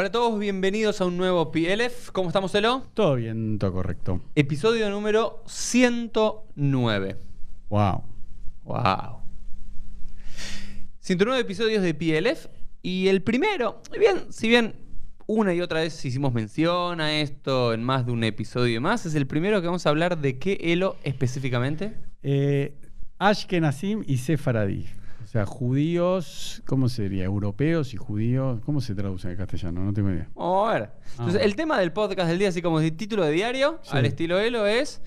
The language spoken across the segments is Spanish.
Hola a todos, bienvenidos a un nuevo PLF. ¿Cómo estamos, Elo? Todo bien, todo correcto. Episodio número 109. Wow. Wow. 109 episodios de PLF y el primero, bien, si bien una y otra vez hicimos mención a esto en más de un episodio más, es el primero que vamos a hablar de qué Elo específicamente. Eh, Ashkenazim y Sefaradí. O sea, judíos, ¿cómo sería? Europeos y judíos. ¿Cómo se traduce en castellano? No tengo idea. Vamos a ver. Entonces, Ah. el tema del podcast del día, así como de título de diario, Sí. al estilo Elo, es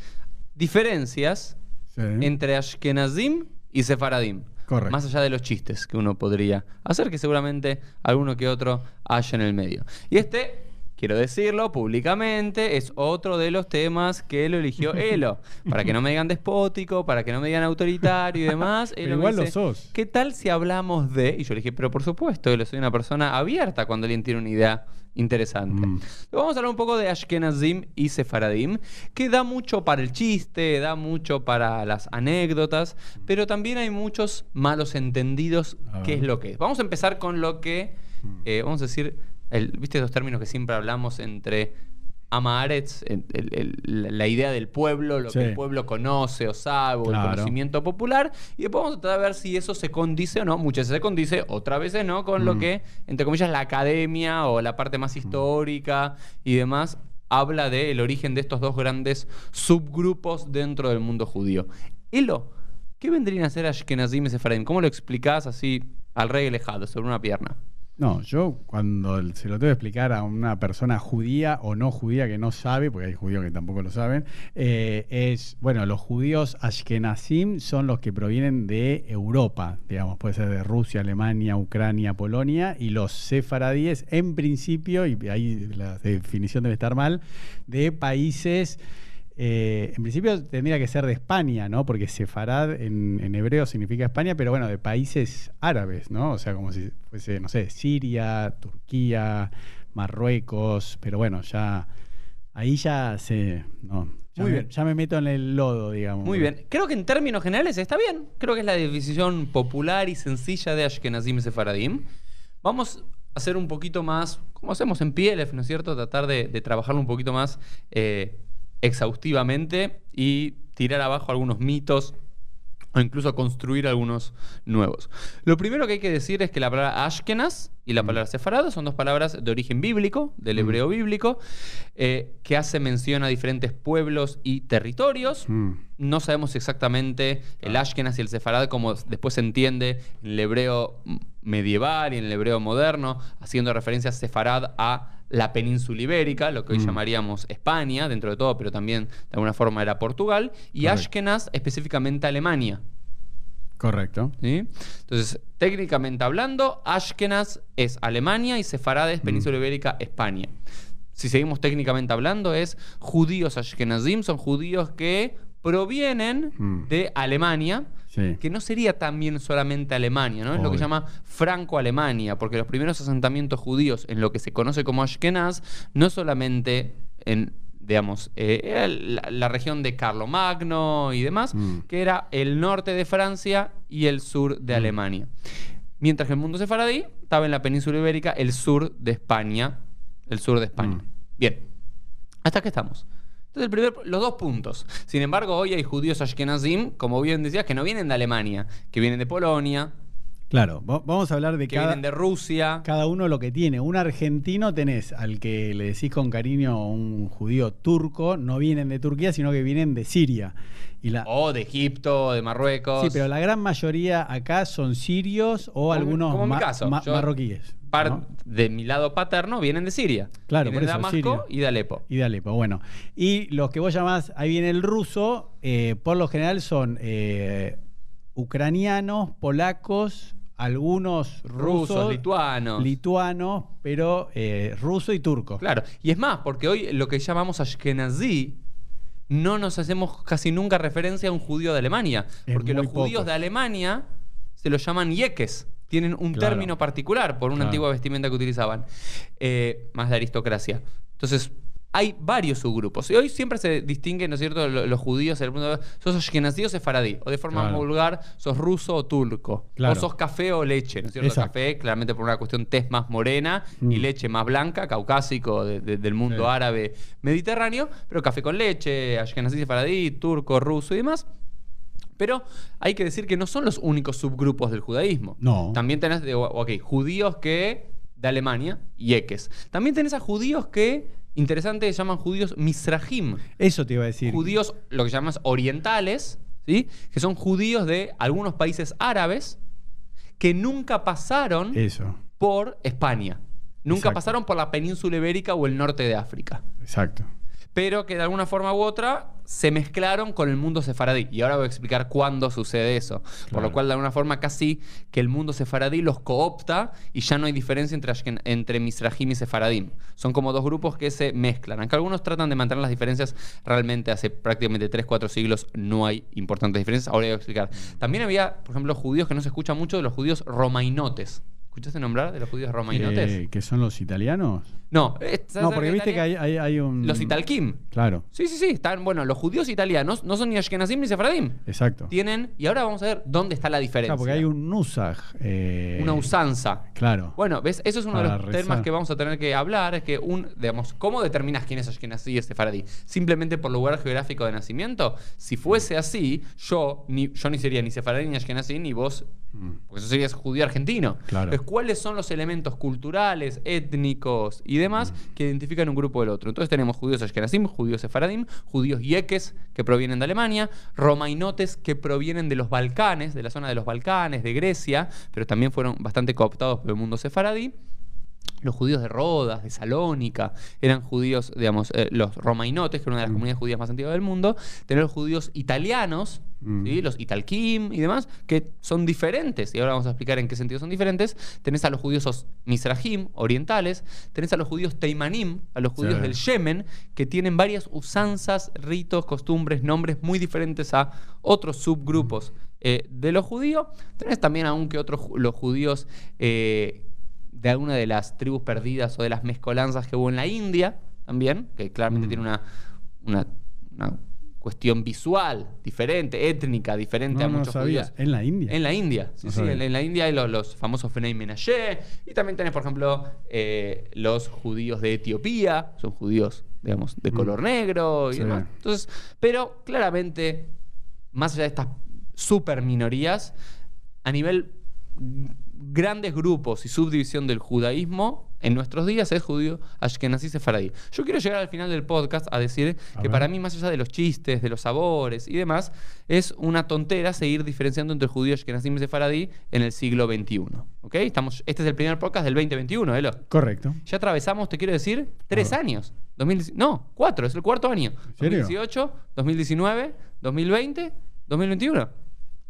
diferencias Sí. entre Ashkenazim y Sefaradim. Correcto. Más allá de los chistes que uno podría hacer, que seguramente alguno que otro haya en el medio. Y este, quiero decirlo públicamente, es otro de los temas que lo eligió Elo. para que no me digan despótico, para que no me digan autoritario y demás. Pero Elo me igual lo dice, sos. ¿Qué tal si hablamos de.? Y yo le dije, pero por supuesto, Elo, soy una persona abierta cuando alguien tiene una idea interesante. Mm. Vamos a hablar un poco de Ashkenazim y Sefaradim, que da mucho para el chiste, da mucho para las anécdotas, pero también hay muchos malos entendidos qué es lo que es. Vamos a empezar con lo que, eh, vamos a decir, el- ¿viste esos términos que siempre hablamos entre el- el- la idea del pueblo, lo Sí. que el pueblo conoce o sabe, o el conocimiento popular, y después vamos a tratar de ver si eso se condice o no. Muchas veces se condice, otras veces no, con lo Mm. que, entre comillas, la academia o la parte más histórica y demás habla del origen de estos dos grandes subgrupos dentro del mundo judío. Elo, ¿qué vendrían a ser Ashkenazim y Sefaradim? ¿Cómo lo explicás así al rey alejado, sobre una pierna? No, yo cuando se lo tengo que explicar a una persona judía o no judía que no sabe, porque hay judíos que tampoco lo saben, eh, es, bueno, los judíos Ashkenazim son los que provienen de Europa, digamos, puede ser de Rusia, Alemania, Ucrania, Polonia, y los sefaradíes, en principio, y ahí la definición debe estar mal, de países... eh, en principio tendría que ser de España, ¿no? Porque Sefarad en, en hebreo significa España, pero bueno, de países árabes, ¿no? O sea, como si fuese, no sé, Siria, Turquía, Marruecos, pero bueno, ya ahí ya se, no, ya, Muy me, bien. ya me meto en el lodo, digamos. Muy bien. Creo que en términos generales está bien. Creo que es la definición popular y sencilla de Ashkenazim Sefaradim. Vamos a hacer un poquito más, como hacemos en PLF, ¿no es cierto? Tratar de, de trabajarlo un poquito más eh, exhaustivamente y tirar abajo algunos mitos o incluso construir algunos nuevos. Lo primero que hay que decir es que la palabra Ashkenaz y la palabra Sefarad son dos palabras de origen bíblico, del hebreo bíblico, eh, que hace mención a diferentes pueblos y territorios. Mm, No sabemos exactamente el Ashkenaz y el Sefarad como después se entiende en el hebreo medieval y en el hebreo moderno, haciendo referencia a Sefarad a la península ibérica, lo que hoy Mm. llamaríamos España, dentro de todo, pero también de alguna forma era Portugal, y Correcto. Ashkenaz específicamente Alemania. correcto. ¿sí? Entonces, técnicamente hablando, Ashkenaz es Alemania y Sefarad es península ibérica, España. Si seguimos técnicamente hablando, es judíos Ashkenazim, son judíos que provienen Mm. de Alemania, Sí. que no sería también solamente Alemania, ¿no? Es lo que llama Franco-Alemania, porque los primeros asentamientos judíos en lo que se conoce como Ashkenaz, no solamente en, digamos, eh, la, la región de Carlomagno y demás, Mm. que era el norte de Francia y el sur de Alemania. Mientras que el mundo sefaradí estaba en la península ibérica, el sur de España, el sur de España. Mm. Bien, hasta que estamos. Entonces, el primer, los dos puntos. Sin embargo, hoy hay judíos ashkenazim, como bien decías, que no vienen de Alemania, que vienen de Polonia, Claro, va- vamos a hablar de que cada, vienen de Rusia. cada uno lo que tiene. Un argentino tenés al que le decís con cariño un judío turco, no vienen de Turquía, sino que vienen de Siria. Y la, O de Egipto, de Marruecos. sí, pero la gran mayoría acá son sirios o Como- algunos como en mi ma- caso. ma- Yo- marroquíes. Par- ¿no? De mi lado paterno vienen de Siria. Claro, vienen por de eso, Damasco Siria. y de Alepo. Y de Alepo, bueno. Y los que vos llamás, ahí viene el ruso, eh, por lo general son eh, ucranianos, polacos, algunos rusos, Rusos, lituanos. lituanos, pero eh, ruso y turco. Claro, y es más, porque hoy lo que llamamos Ashkenazí no nos hacemos casi nunca referencia a un judío de Alemania, Es porque los judíos pocos. de Alemania se los llaman yekes, tienen un Claro. término particular por una Claro. antigua vestimenta que utilizaban, eh, más de aristocracia. Entonces, hay varios subgrupos. Y hoy siempre se distinguen, ¿no es cierto?, lo- los, judíos en el mundo. Sos ashkenazí o sefaradí. O de forma Claro. vulgar, sos ruso o turco. Claro. O sos café o leche, ¿no es cierto? Exacto. Café, claramente por una cuestión tez más morena y Mm. leche más blanca, caucásico, de- de- del mundo Sí. árabe mediterráneo. Pero café con leche, ashkenazí, sefaradí, turco, ruso y demás. Pero hay que decir que no son los únicos subgrupos del judaísmo. No. También tenés, de, ok, judíos que de Alemania, yeques. También tenés a judíos que, interesante, llaman judíos misrajim. Eso te iba a decir. Judíos, lo que llamas orientales, ¿sí? Que son judíos de algunos países árabes que nunca pasaron Eso, por España. Nunca Exacto. pasaron por la península ibérica o el norte de África exacto. Pero que de alguna forma u otra se mezclaron con el mundo sefaradí. Y ahora voy a explicar cuándo sucede eso. Por lo cual, de alguna forma, casi que el mundo sefaradí los coopta y ya no hay diferencia entre, entre Misrajim y Sefaradim. Son como dos grupos que se mezclan. Aunque algunos tratan de mantener las diferencias, realmente hace prácticamente 3, 4 siglos no hay importantes diferencias. Ahora voy a explicar. También había, por ejemplo, judíos que no se escucha mucho de los judíos romainotes. ¿Escuchaste nombrar de los judíos romainotes? Eh, ¿Que son los italianos? no, eh, ¿sabes No, porque viste que hay, hay, hay un. Los italquim. Claro, Sí, sí, sí. Están, bueno, los judíos italianos no son ni Ashkenazim ni Sefaradim. exacto. Tienen, y ahora vamos a ver dónde está la diferencia. Claro, porque hay un nusaj. eh, Una usanza. Claro. Bueno, ¿ves? Eso es uno de los rezar. temas que vamos a tener que hablar. Es que, un, digamos, ¿cómo determinas quién es Ashkenazí y Sefaradí? ¿Simplemente por lugar geográfico de nacimiento? Si fuese así, yo, ni, yo ni sería ni Sefaradí ni Ashkenazí, ni vos, Mm. porque eso serías judío argentino. Claro. Entonces, ¿cuáles son los elementos culturales, étnicos y demás Mm. que identifican un grupo del otro? Entonces tenemos judíos ashkenazim, judíos sefaradim, judíos yeques que provienen de Alemania, romainotes que provienen de los Balcanes, de la zona de los Balcanes, de Grecia, pero también fueron bastante cooptados por el mundo sefaradí. Los judíos de Rodas, de Salónica, eran judíos, digamos, eh, los romainotes, que era una de las Mm. comunidades judías más antiguas del mundo. Tener los judíos italianos, Mm. ¿sí? los italquim y demás, que son diferentes. Y ahora vamos a explicar en qué sentido son diferentes. Tenés a los judíos os- misrajim, orientales. Tenés a los judíos teimanim, a los judíos Sí. del Yemen, que tienen varias usanzas, ritos, costumbres, nombres muy diferentes a otros subgrupos eh, de los judíos. Tenés también aún que otros los judíos eh, de alguna de las tribus perdidas o de las mezcolanzas que hubo en la India también, que claramente Mm. tiene una, una, una cuestión visual diferente, étnica diferente No, a muchos judíos. En la India. En la India, sí, No sí, en, en la India hay los, los famosos Fenei Menashe, y también tenés, por ejemplo, eh, los judíos de Etiopía, son judíos, digamos, de Mm. color negro y Sí. demás. Entonces, pero claramente, más allá de estas super minorías, a nivel grandes grupos y subdivisión del judaísmo en nuestros días es judío ashkenazí sefaradí. Yo quiero llegar al final del podcast a decir A que ver. para mí más allá de los chistes, de los sabores y demás, es una tontera seguir diferenciando entre judío ashkenazí y sefaradí en el siglo XXI. ¿Ok? Estamos, este es el primer podcast del 2021, Elo. Correcto. Ya atravesamos, te quiero decir, tres Ah. años. 2010 no, cuatro, es el cuarto año. serio? 2018, 2019, 2020, 2021.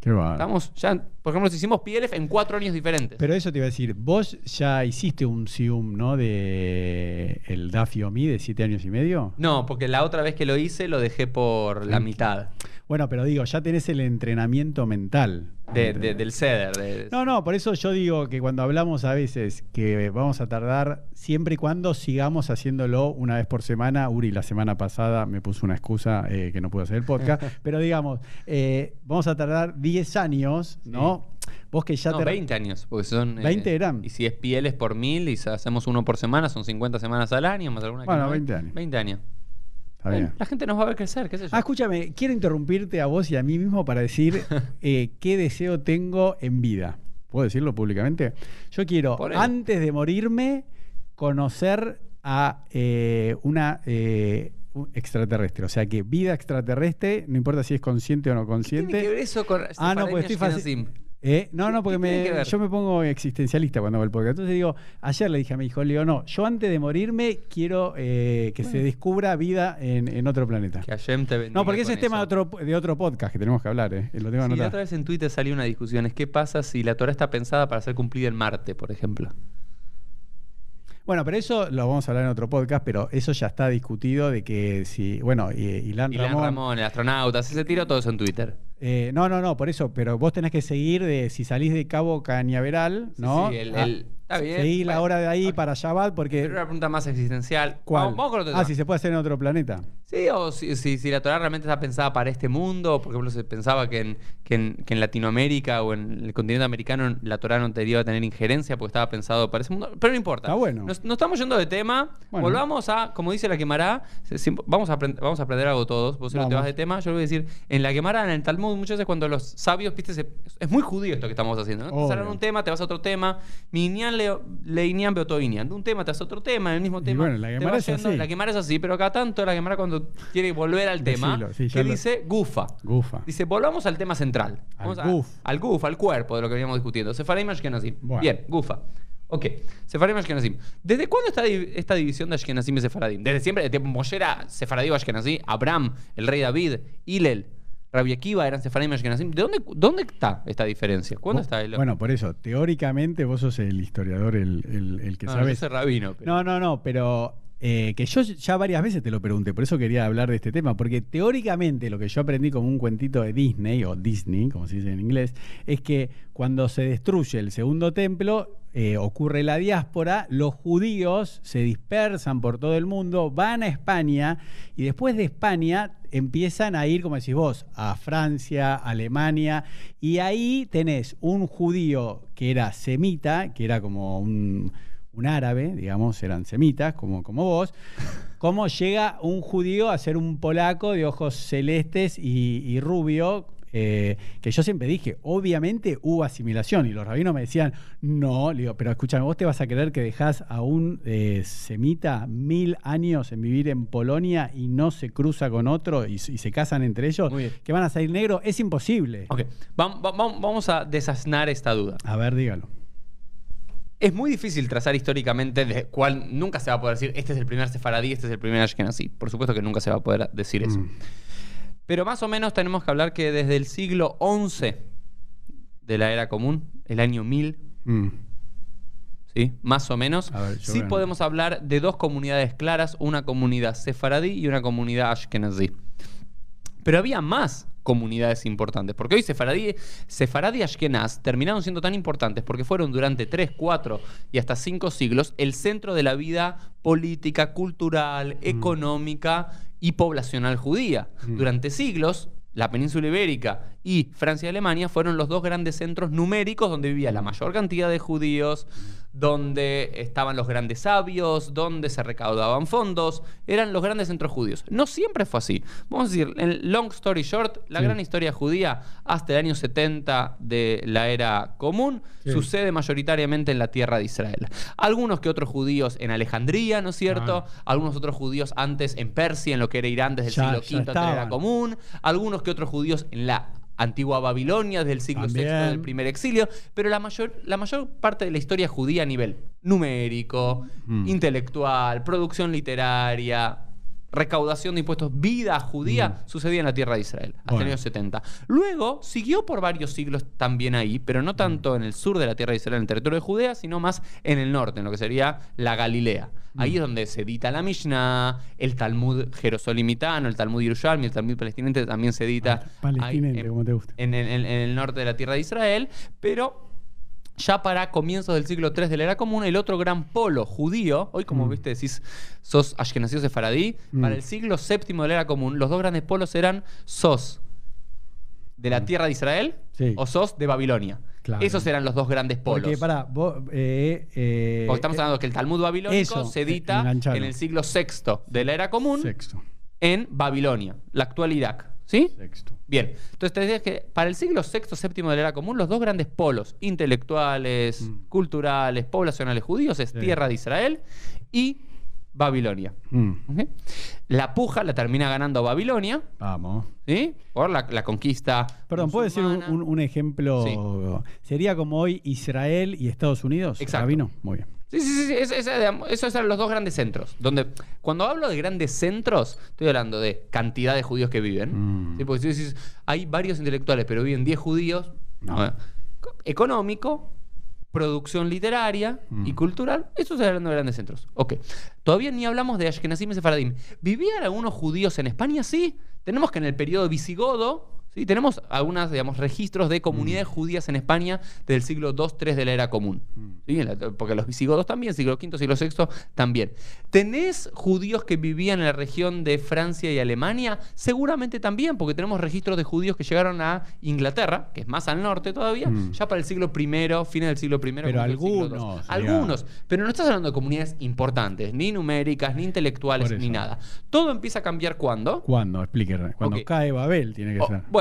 Qué va. Estamos ya, por ejemplo, hicimos PLF en cuatro años diferentes. Pero eso te iba a decir, vos ya hiciste un Sium, ¿no? De el Dafi Omi de siete años y medio. no, porque la otra vez que lo hice lo dejé por la mitad Bueno, pero digo, ya tenés el entrenamiento mental. de- de- del CEDER. de- No, no, por eso yo digo que cuando hablamos a veces que vamos a tardar siempre y cuando sigamos haciéndolo una vez por semana. Uri, la semana pasada me puso una excusa eh, que no pude hacer el podcast, pero digamos, eh, vamos a tardar 10 años, ¿no? Vos que ya no, te... 20 años, porque son... eh, 20 eran. Y si es PLF por mil y hacemos uno por semana, son 50 semanas al año, más alguna que Bueno, no hay. 20 años. 20 años. Bien. la gente nos va a ver crecer, qué sé yo. Ah, escúchame, quiero interrumpirte a vos y a mí mismo para decir eh, qué deseo tengo en vida. ¿Puedo decirlo públicamente? Yo quiero, antes de morirme, conocer a eh, una eh, un extraterrestre. O sea que vida extraterrestre, no importa si es consciente o no ¿Qué tiene que consciente. ver eso con Ah, no, Sefaradí estoy Ashkenazim? Eh, no, no, porque ¿Qué tiene que me, yo me pongo existencialista cuando hago el podcast. Entonces digo, ayer le dije a mi hijo, le digo, no, yo antes de morirme quiero eh, que se descubra vida en, en otro planeta. Que Hashem te No, porque ese es tema de otro, de otro podcast que tenemos que hablar, ¿eh? Lo tengo Sí, la anotado. otra vez en Twitter salió una discusión. Es qué pasa si la Torah está pensada para ser cumplida en Marte, por ejemplo. Bueno, pero eso lo vamos a hablar en otro podcast, pero eso ya está discutido de que si, bueno, y, Ilan, Ilan Ramón, Ramón, el astronauta, se tiró todo eso en Twitter. eh, no, no, no, por eso, pero vos tenés que seguir de si salís de Cabo Cañaveral, Sí, ¿no? sí, el, Ah, el- Está bien. Seguí la hora de ahí para Shabbat porque... Pero una pregunta más existencial. ¿Cuál? Vamos, vamos con otro ah, si se puede hacer en otro planeta. Sí, o si, si, si la Torah realmente está pensada para este mundo, por ejemplo, se pensaba que en, que en, que en Latinoamérica o en el continente americano la Torah no debería tener injerencia porque estaba pensado para ese mundo. Pero no importa. Está bueno. Nos, nos estamos yendo de tema. Bueno. Volvamos a, como dice la siempre- vamos a, aprend- vamos a aprender algo todos. Vos si no te vas de tema, yo le voy a decir, en la Gemara, en el Talmud, muchas veces cuando los sabios, viste, se- es muy judío esto que estamos haciendo. ¿no? Te un tema, te vas a otro tema. Mi Inyan le, le Inyan beoto Inyan. De un tema te vas a otro tema, en el mismo Y tema. bueno, la Gemara es así. La Gemara es así, pero acá tanto la Gemara cuando quiere volver al tema, Decilo, sí, que lo- dice gufa. Gufa. Dice, volvamos al tema central. Al Vamos a- guf. al guf, al cuerpo de lo que veníamos discutiendo. Sefarim Ashkenazim. Bueno. Bien, gufa. Ok, Sefarim Ashkenazim. ¿Desde cuándo está esta división de Ashkenazim y Sefaradim? Desde siempre, de Moshe era Sefaradí o Ashkenazí, Abraham, el rey David, Hillel, Rabbi Akiva eran Sefarim y. ¿De dónde, dónde está esta diferencia? ¿Cuándo está el Bueno, por eso, teóricamente vos sos el historiador, el, el- el que Ah, sabe. yo soy rabino. pero- No, no, no, pero eh, que yo ya varias veces te lo pregunté, por eso quería hablar de este tema, porque teóricamente lo que yo aprendí como un cuentito de Disney, o Disney, como se dice en inglés, es que cuando se destruye el segundo templo, eh, ocurre la diáspora, los judíos se dispersan por todo el mundo, van a España y después de España empiezan a ir, como decís vos, a Francia, Alemania, y ahí tenés un judío que era semita, que era como un, un árabe, digamos, eran semitas, como, como vos, cómo llega un judío a ser un polaco de ojos celestes y, y rubio, eh, que yo siempre dije, obviamente hubo asimilación, y los rabinos me decían, no, le digo, pero escúchame, vos te vas a creer que dejás a un eh, semita mil años en vivir en Polonia y no se cruza con otro y, y se casan entre ellos, que van a salir negros, es imposible. Ok, vam- va- vam- vamos a desasnar esta duda. A ver, dígalo. Es muy difícil trazar históricamente de cuál nunca se va a poder decir este es el primer sefaradí, este es el primer ashkenazí. Por supuesto que nunca se va a poder decir eso. Mm. Pero más o menos tenemos que hablar que desde el siglo XI de la era común, el año 1000, Mm. ¿sí? Más o menos, ver, sí podemos hablar de dos comunidades claras, una comunidad sefaradí y una comunidad ashkenazí. Pero había más comunidades importantes, porque hoy sefaradí, sefaradí y ashkenaz terminaron siendo tan importantes porque fueron durante 3, 4 y hasta 5 siglos el centro de la vida política, cultural, económica y poblacional judía. Mm. Durante siglos, la península ibérica y Francia y Alemania fueron los dos grandes centros numéricos donde vivía la mayor cantidad de judíos, donde estaban los grandes sabios, donde se recaudaban fondos, eran los grandes centros judíos. No siempre fue así. Vamos a decir, en long story short, la Sí. gran historia judía hasta el año 70 de la era común Sí. sucede mayoritariamente en la tierra de Israel. Algunos que otros judíos en Alejandría, ¿no es cierto? Claro. Algunos otros judíos antes en Persia, en lo que era Irán desde el Ya- siglo V de la era común. Algunos que otros judíos en la antigua Babilonia desde el siglo VI del primer exilio, pero la mayor, la mayor parte de la historia judía a nivel numérico, Mm. intelectual, producción literaria, recaudación de impuestos, vida judía, Mm. sucedía en la tierra de Israel, hasta Bueno. el año 70. Luego siguió por varios siglos también ahí, pero no tanto en el sur de la tierra de Israel, en el territorio de Judea, sino más en el norte, en lo que sería la Galilea. Ahí es donde se edita la Mishnah, el Talmud jerosolimitano, el Talmud Yerushalmi, el Talmud palestinense también se edita ahí en- como te gusta. en, en- en- en el norte de la tierra de Israel, pero ya para comienzos del siglo III de la era común, el otro gran polo judío, hoy como Mm. viste decís, sos ashkenazí o sefaradí, Mm. para el siglo VII de la era común, los dos grandes polos eran sos de la tierra de Israel Mm. Sí. o sos de Babilonia. Claro. Esos eran los dos grandes polos. Porque, pará, vos. eh, eh, Porque estamos hablando que el Talmud babilónico eso, se eh, edita en el siglo VI de la era común Sexto. en Babilonia, la actual Irak. ¿Sí? Sexto. Bien, entonces te decía que para el siglo VI, VII de la era común, los dos grandes polos intelectuales, Mm. culturales, poblacionales judíos es Sí. tierra de Israel y Babilonia. Mm. La puja la termina ganando Babilonia, Vamos. ¿sí? Por la, la conquista. Perdón, ¿puedo decir un- un ejemplo? Sí. ¿Sería como hoy Israel y Estados Unidos? Exacto. Rabino? Muy bien. Sí, sí, sí, es- es- esos eran los dos grandes centros. Donde, cuando hablo de grandes centros, estoy hablando de cantidad de judíos que viven. Mm. ¿sí? Porque si decís, hay varios intelectuales, pero viven 10 judíos, No. bueno, co- económico, producción literaria y Mm. cultural, esos eran los grandes centros. Ok. Todavía ni hablamos de Ashkenazim y Sefaradim. ¿Vivían algunos judíos en España? Sí. Tenemos que en el periodo visigodo, ¿sí? Tenemos algunos, digamos, registros de comunidades Mm. judías en España del siglo II-III de la era común. ¿sí? En la- Porque los visigodos también, siglo V, siglo VI también. ¿Tenés judíos que vivían en la región de Francia y Alemania? Seguramente también, porque tenemos registros de judíos que llegaron a Inglaterra, que es más al norte todavía, Mm. ya para el siglo I, fines del siglo I. Pero II. algunos, Algunos. Pero no estás hablando de comunidades importantes, ni numéricas, ni intelectuales, ni nada. Todo empieza a cambiar cuando. ¿Cuándo? Explíqueme. Cuando cae Babel tiene que Oh, ser. bueno,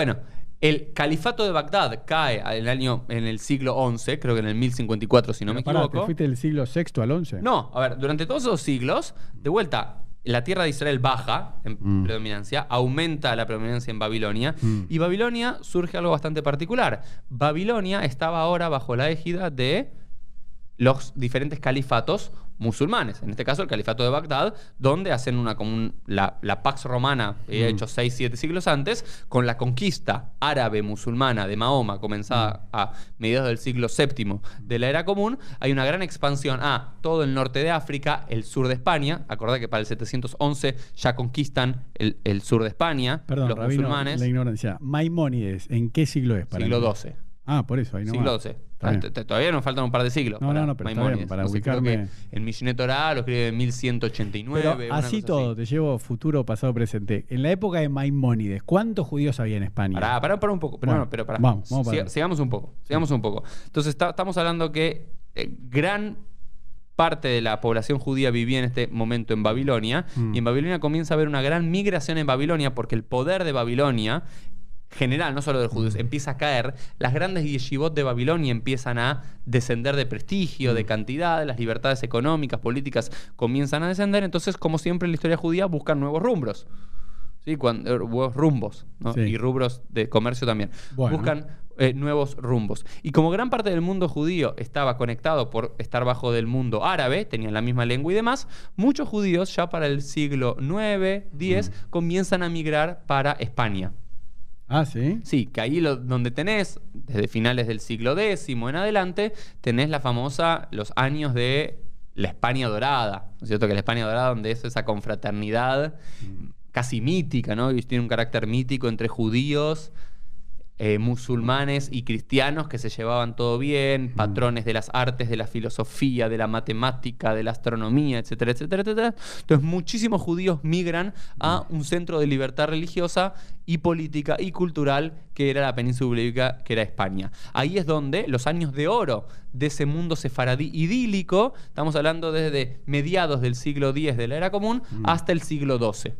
el califato de Bagdad cae en el año en el siglo XI, creo que en el 1054 si no me Pero pará, equivoco. ¿Te fuiste del siglo VI al XI? No, a ver, durante todos esos siglos, de vuelta, la tierra de Israel baja en Mm. predominancia, aumenta la predominancia en Babilonia, Mm. y Babilonia surge algo bastante particular. Babilonia estaba ahora bajo la égida de los diferentes califatos musulmanes, en este caso el califato de Bagdad, donde hacen una como un- la, la Pax Romana, Mm. hecho 6, 7 siglos antes, con la conquista árabe musulmana de Mahoma, comenzada a mediados del siglo VII de la era común, hay una gran expansión a todo el norte de África, el sur de España, acordá que para el 711 ya conquistan el, el sur de España, Perdón, los Rabino, musulmanes, la ignorancia. Maimónides, ¿en qué siglo es? para siglo? XII. Ah, por eso, ahí no siglo. XII. T- Todavía nos faltan un par de siglos. No, para no, no, pero está bien, para No sé, creo que el Mishneh Torah lo escribe en 1189. Pero así todo, te llevo futuro, pasado, presente. En la época de Maimónides, ¿cuántos judíos había en España? Pará, pará, pará un poco. Pero, Bueno, no, pero pará. vamos, vamos para sigamos un poco. Sigamos un poco. Entonces, está- estamos hablando que eh, gran parte de la población judía vivía en este momento en Babilonia. Mm. Y en Babilonia comienza a haber una gran migración en Babilonia porque el poder de Babilonia general, no solo de los judíos, Mm. empieza a caer, las grandes yeshivot de Babilonia empiezan a descender de prestigio, Mm. de cantidad, las libertades económicas, políticas comienzan a descender, entonces, como siempre en la historia judía, buscan nuevos rumbos. ¿Sí? Cuando, eh, nuevos rumbos ¿no? Sí. y rubros de comercio también. Bueno. Buscan eh, nuevos rumbos. Y como gran parte del mundo judío estaba conectado por estar bajo del mundo árabe, tenían la misma lengua y demás, muchos judíos ya para el siglo IX, X, comienzan a migrar para España. Ah, sí. Sí, que ahí lo- donde tenés, desde finales del siglo X en adelante, tenés la famosa, los años de la España dorada, ¿no es cierto? Que la España dorada donde es esa confraternidad casi mítica, ¿no? Y tiene un carácter mítico entre judíos, eh, musulmanes y cristianos que se llevaban todo bien, patrones de las artes, de la filosofía, de la matemática, de la astronomía, etcétera, etcétera, etcétera. Entonces muchísimos judíos migran a un centro de libertad religiosa y política y cultural que era la península ibérica, que era España. Ahí es donde los años de oro de ese mundo sefaradí idílico, estamos hablando desde mediados del siglo X de la era común hasta el siglo XII.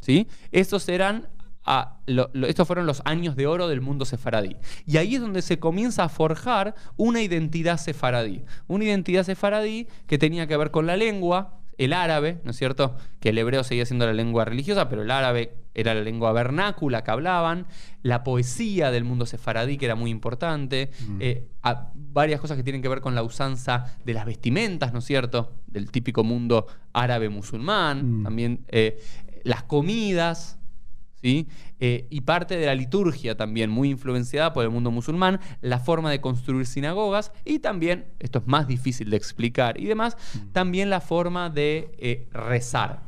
¿sí? Estos eran a- lo- lo- estos fueron los años de oro del mundo sefaradí. Y ahí es donde se comienza a forjar una identidad sefaradí. Una identidad sefaradí que tenía que ver con la lengua, el árabe, ¿no es cierto? Que el hebreo seguía siendo la lengua religiosa, pero el árabe era la lengua vernácula que hablaban, la poesía del mundo sefaradí, que era muy importante, eh, a- varias cosas que tienen que ver con la usanza de las vestimentas, ¿no es cierto? Del típico mundo árabe musulmán, Mm. también eh, las comidas, ¿sí? Eh, y parte de la liturgia también, muy influenciada por el mundo musulmán, la forma de construir sinagogas y también, esto es más difícil de explicar y demás, también la forma de eh, rezar,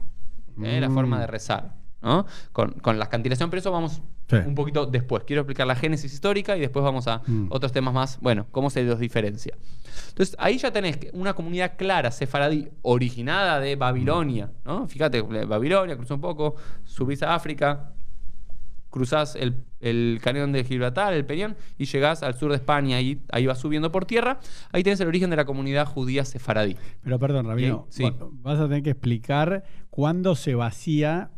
¿eh? la Mm. forma de rezar. ¿no? Con, con la cantilación, pero eso vamos Sí. un poquito después. Quiero explicar la génesis histórica y después vamos a Mm. otros temas más, bueno, cómo se los diferencia. Entonces, ahí ya tenés una comunidad clara, sefaradí, originada de Babilonia, ¿no? Fíjate, Babilonia, cruzó un poco, subís a África, cruzás el, el cañón de Gibraltar, el Peñón, y llegás al sur de España, y ahí vas subiendo por tierra. Ahí tenés el origen de la comunidad judía sefaradí. Pero perdón, Rabino, Sí. vas a tener que explicar cuándo se vacía,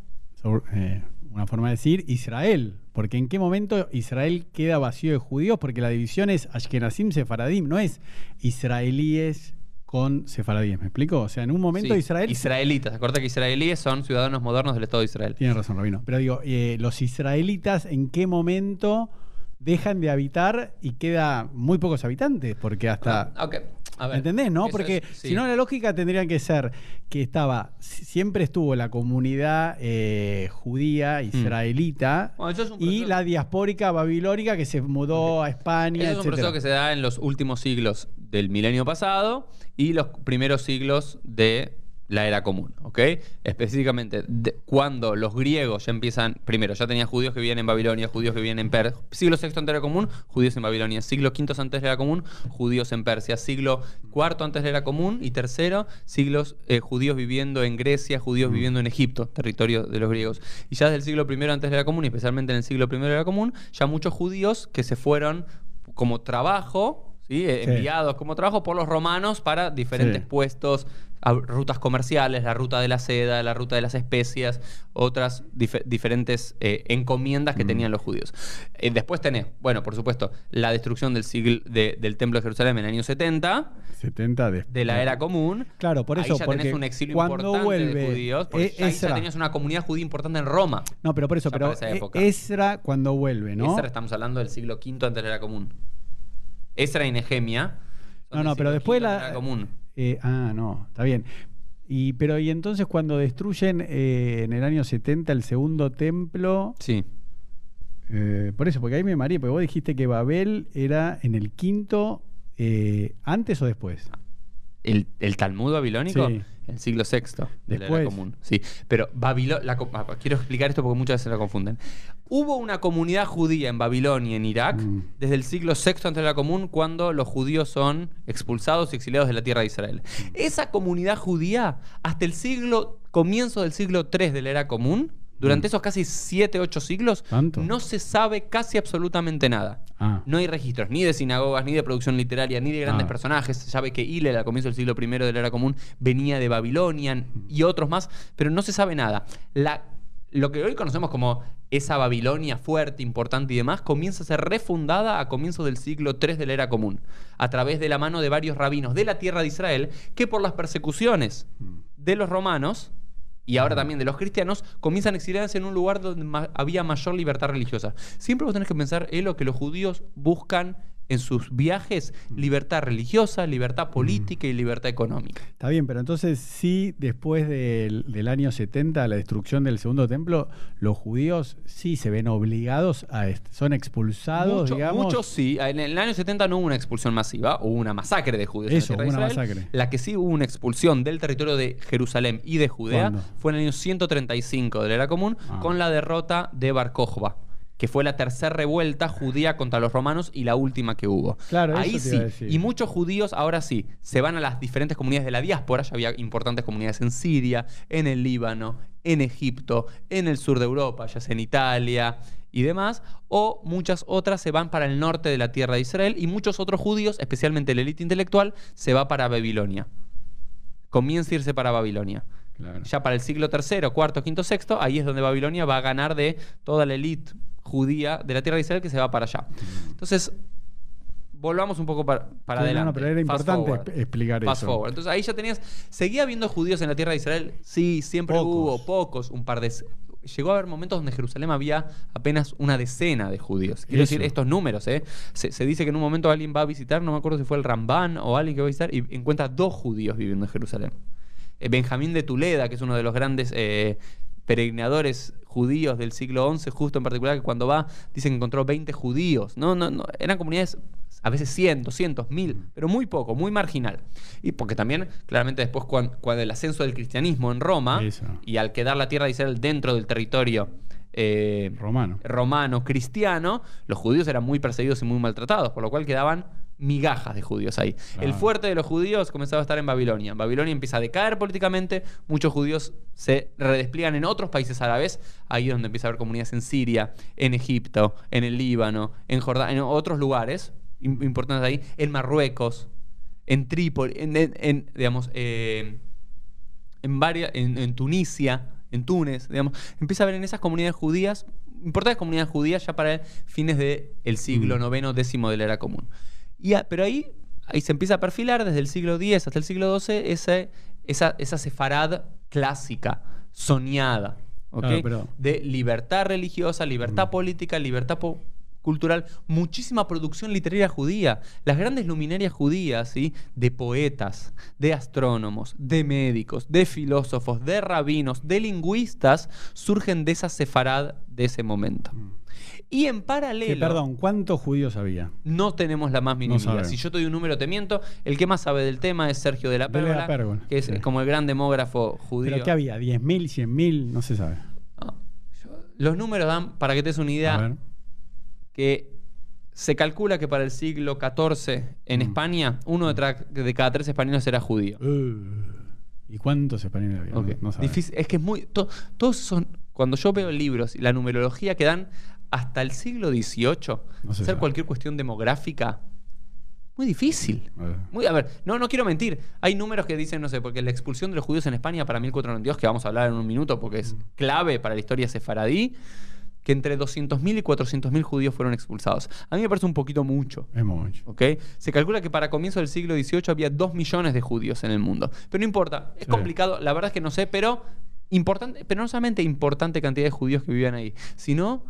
eh, una forma de decir, Israel. Porque en qué momento Israel queda vacío de judíos, porque la división es Ashkenazim Sefaradim, no es israelíes con sefaradíes. ¿Me explico? O sea, en un momento Sí, Israel. Israelitas. Acuérdate que israelíes son ciudadanos modernos del Estado de Israel. Tiene razón, Rabino. Pero digo, eh, los israelitas, ¿en qué momento dejan de habitar y queda muy pocos habitantes? Porque hasta. Ah, ok. A ver, ¿Entendés, no? Porque es- sí. si no, la lógica tendría que ser que estaba, si- siempre estuvo la comunidad eh, judía, israelita, Bueno, es un y la diaspórica babilónica que se mudó a España, Eso es un proceso que se da en los últimos siglos del milenio pasado y los primeros siglos de la era común, ¿ok? Específicamente, de- cuando los griegos ya empiezan, primero, ya tenía judíos que vivían en Babilonia, judíos que vivían en Persia, siglo VI antes de la era común, judíos en Babilonia, siglo V antes de la era común, judíos en Persia, siglo IV antes de la era común y tercero, siglos eh, judíos viviendo en Grecia, judíos viviendo en Egipto, territorio de los griegos. Y ya desde el siglo I antes de la era común, y especialmente en el siglo I de la era común, ya muchos judíos que se fueron como trabajo, ¿sí? Eh, Sí. enviados como trabajo por los romanos para diferentes Sí. puestos, rutas comerciales, la ruta de la seda, la ruta de las especias, otras dife- diferentes eh, encomiendas que Mm. tenían los judíos. Eh, después tenés, bueno, por supuesto, la destrucción del, siglo, de- del Templo de Jerusalén en el año 70, 70 de, de la era común. Claro, por eso, Ahí ya porque tenés un exilio cuando importante vuelve de judíos, porque E- ya, ahí ya tenías una comunidad judía importante en Roma. No, pero por eso, pero esa E- época. Ezra cuando vuelve, ¿no? Ezra estamos hablando del siglo V antes de la era común. Ezra y Nehemia. No, no, pero después la- era común. Eh, ah, no, está bien. Y, pero, y entonces cuando destruyen eh, en el año 70 el segundo templo, Sí. eh, por eso, porque ahí me mareé, porque vos dijiste que Babel era en el quinto, eh, ¿antes o después? El, el Talmud babilónico, Sí. El siglo VI de la era Después. común. Sí, pero Babilonia. Quiero explicar esto porque muchas veces lo confunden. Hubo una comunidad judía en Babilonia, en Irak, Mm. desde el siglo VI antes de la común, cuando los judíos son expulsados y exiliados de la tierra de Israel. Mm. Esa comunidad judía, hasta el siglo, comienzo del siglo III de la era común, durante Mm. esos casi 7, 8 siglos, ¿Tanto? no se sabe casi absolutamente nada. Ah, No hay registros ni de sinagogas, ni de producción literaria, ni de grandes Ah. personajes. Se sabe que Hillel, al comienzo del siglo I de la era común, venía de Babilonia y otros más, pero no se sabe nada. La, lo que hoy conocemos como esa Babilonia fuerte, importante y demás, comienza a ser refundada a comienzos del siglo III de la era común, a través de la mano de varios rabinos de la tierra de Israel, que por las persecuciones de los romanos y ahora también de los cristianos, comienzan a exiliarse en un lugar donde ma- había mayor libertad religiosa. Siempre vos tenés que pensar, es lo que los judíos buscan en sus viajes, libertad religiosa, libertad política y libertad económica. está bien, pero entonces sí, después del, del año 70, la destrucción del segundo templo, los judíos sí se ven obligados a, son expulsados, Mucho- digamos. Muchos sí. En el año 70 no hubo una expulsión masiva, hubo una masacre de judíos. en la Eso, de hubo una Israel. masacre. La que sí hubo una expulsión del territorio de Jerusalén y de Judea ¿Cuándo? fue en el año 135 de la era común, Ah. con la derrota de Bar Kokhba, que fue la tercera revuelta judía contra los romanos y la última que hubo. Claro, Ahí eso te sí. iba a decir. Y muchos judíos ahora sí se van a las diferentes comunidades de la diáspora. Ya había importantes comunidades en Siria, en el Líbano, en Egipto, en el sur de Europa, ya sea en Italia y demás. O muchas otras se van para el norte de la tierra de Israel. Y muchos otros judíos, especialmente la élite intelectual, se va para Babilonia. Comienza a irse para Babilonia. Claro. Ya para el siglo III, IV, V, VI, ahí es donde Babilonia va a ganar de toda la élite judía de la tierra de Israel que se va para allá. Entonces, volvamos un poco para, para Sí, no, adelante. no, pero era importante forward. explicar Fast eso. forward. Entonces ahí ya tenías. ¿Seguía habiendo judíos en la tierra de Israel? Sí, siempre Pocos. hubo, pocos, un par de. Llegó a haber momentos donde en Jerusalén había apenas una decena de judíos. Quiero Eso. decir, estos números, ¿eh? Se, se dice que en un momento alguien va a visitar, no me acuerdo si fue el Ramban o alguien que va a visitar, y encuentra dos judíos viviendo en Jerusalén. Eh, Benjamín de Tuleda, que es uno de los grandes eh, peregrinadores judíos del siglo XI, justo en particular, que cuando va, dice que encontró 20 judíos. No, no, no, eran comunidades a veces cientos, cientos, mil, pero muy poco, muy marginal. Y porque también, claramente después, cuando, el ascenso del cristianismo en Roma, Eso. y al quedar la tierra de Israel dentro del territorio eh, Romano. romano, cristiano, los judíos eran muy perseguidos y muy maltratados, por lo cual quedaban migajas de judíos ahí. El Claro. fuerte de los judíos comenzaba a estar en Babilonia. Babilonia empieza a decaer políticamente, muchos judíos se redespliegan en otros países árabes, ahí es donde empieza a haber comunidades en Siria, en Egipto, en el Líbano, en Jordania, en otros lugares im- importantes ahí, en Marruecos, en Trípoli, en, en- en, digamos, eh, en, varias, en, en Tunisia, en Túnez, digamos, empieza a haber en esas comunidades judías, importantes comunidades judías ya para fines del siglo Mm. IX, décimo de la era común. Y a- pero ahí, ahí se empieza a perfilar desde el siglo X hasta el siglo XII ese, esa, esa sefarad clásica, soñada, ¿ok? Claro, pero- de libertad religiosa, libertad Mm. política, libertad po- cultural, muchísima producción literaria judía. Las grandes luminarias judías, ¿sí? de poetas, de astrónomos, de médicos, de filósofos, de rabinos, de lingüistas, surgen de esa sefarad de ese momento. Mm. Y en paralelo. Que, perdón, ¿cuántos judíos había? No tenemos la más mínima idea. sabemos. Si yo te doy un número, te miento. El que más sabe del tema es Sergio de la De la Pérgola, Pérgola, que es sí. como el gran demógrafo judío. ¿Pero qué había? ¿10.000, 100.000? No se sabe. No, los números dan, para que te des una idea, que se calcula que para el siglo XIV en Mm. España, uno de, cada tres españoles era judío. Uh, ¿Y cuántos españoles había? No, no. Difícil- es que es muy. to- todos son. Cuando yo veo libros y la numerología que dan hasta el siglo XVIII, No hacer cualquier cuestión demográfica, muy difícil. A ver. Muy, a ver, no, no quiero mentir. Hay números que dicen, no sé, porque la expulsión de los judíos en España para 1492, que vamos a hablar en un minuto porque es clave para la historia sefaradí, que entre 200.000 y 400.000 judíos fueron expulsados. A mí me parece un poquito mucho. Es mucho. ¿ok? Se calcula que para comienzo del siglo XVIII había 2 millones de judíos en el mundo. Pero no importa, es Sí. complicado, la verdad es que no sé, pero importante, pero no solamente importante cantidad de judíos que vivían ahí, sino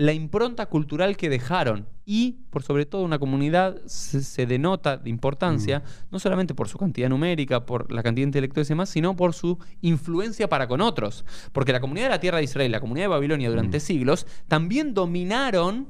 la impronta cultural que dejaron y por sobre todo una comunidad se, se denota de importancia no solamente por su cantidad numérica, por la cantidad de intelectuales y demás, sino por su influencia para con otros. Porque la comunidad de la tierra de Israel, la comunidad de Babilonia durante siglos, también dominaron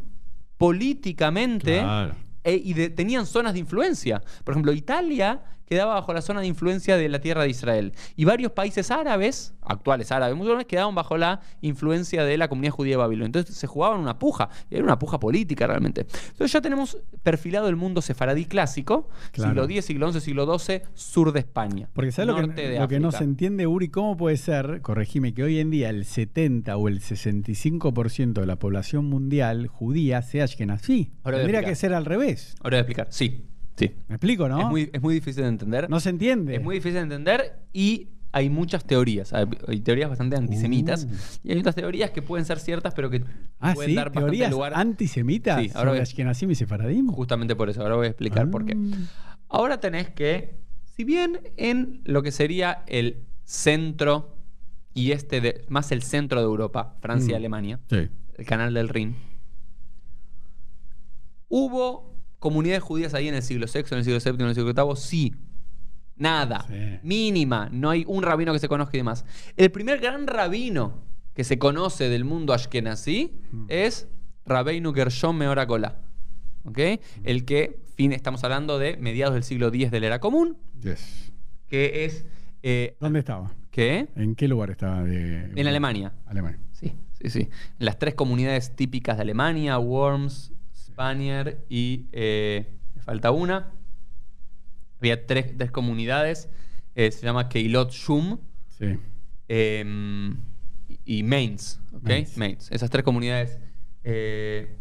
políticamente Claro. e- y de- tenían zonas de influencia. Por ejemplo, Italia quedaba bajo la zona de influencia de la tierra de Israel. Y varios países árabes, actuales árabes musulmanes, quedaban bajo la influencia de la comunidad judía de Babilonia. Entonces se jugaban una puja, y era una puja política realmente. Entonces ya tenemos perfilado el mundo sefaradí clásico, Claro. siglo X, siglo XI, siglo XII, sur de España. Porque ¿sabes lo que, de lo que no se entiende, Uri? ¿Cómo puede ser, corregime, que hoy en día el 70 o el 65% de la población mundial judía sea ashkenazí? Tendría que ser al revés. Ahora voy a explicar. Sí, sí. ¿Me explico, no? Es, muy, es muy difícil de entender. No se entiende. Es muy difícil de entender y hay muchas teorías. Hay, teorías bastante antisemitas. Uh. Y hay otras teorías que pueden ser ciertas, pero que Ah, pueden sí, dar teorías lugar. antisemitas Sí, ahora voy- Ashkenazim y Sefaradim. Justamente por eso. Ahora voy a explicar por qué. Ah. Ahora tenés que, si bien en lo que sería el centro y este, de, más el centro de Europa, Francia y Mm. Alemania, Sí. el canal del Rin, hubo comunidades judías ahí en el siglo VI, en el siglo VII, en el siglo VIII, sí. Nada. Sí. Mínima. No hay un rabino que se conozca y demás. El primer gran rabino que se conoce del mundo ashkenazí Mm. es Rabbeinu Gershom Meora Gola. ¿Ok? El que, fin, estamos hablando de mediados del siglo X de la era común, Yes. que es... eh, ¿Dónde estaba? ¿Qué? ¿En qué lugar estaba? De... En Alemania. Alemania. Sí, sí, sí. En las tres comunidades típicas de Alemania, Worms, Spanier y eh, me falta una. Había tres, tres comunidades. eh, se llama Keilot Shum Sí. eh, y Mainz. ¿ok? Mainz. Mainz. Esas tres comunidades eh,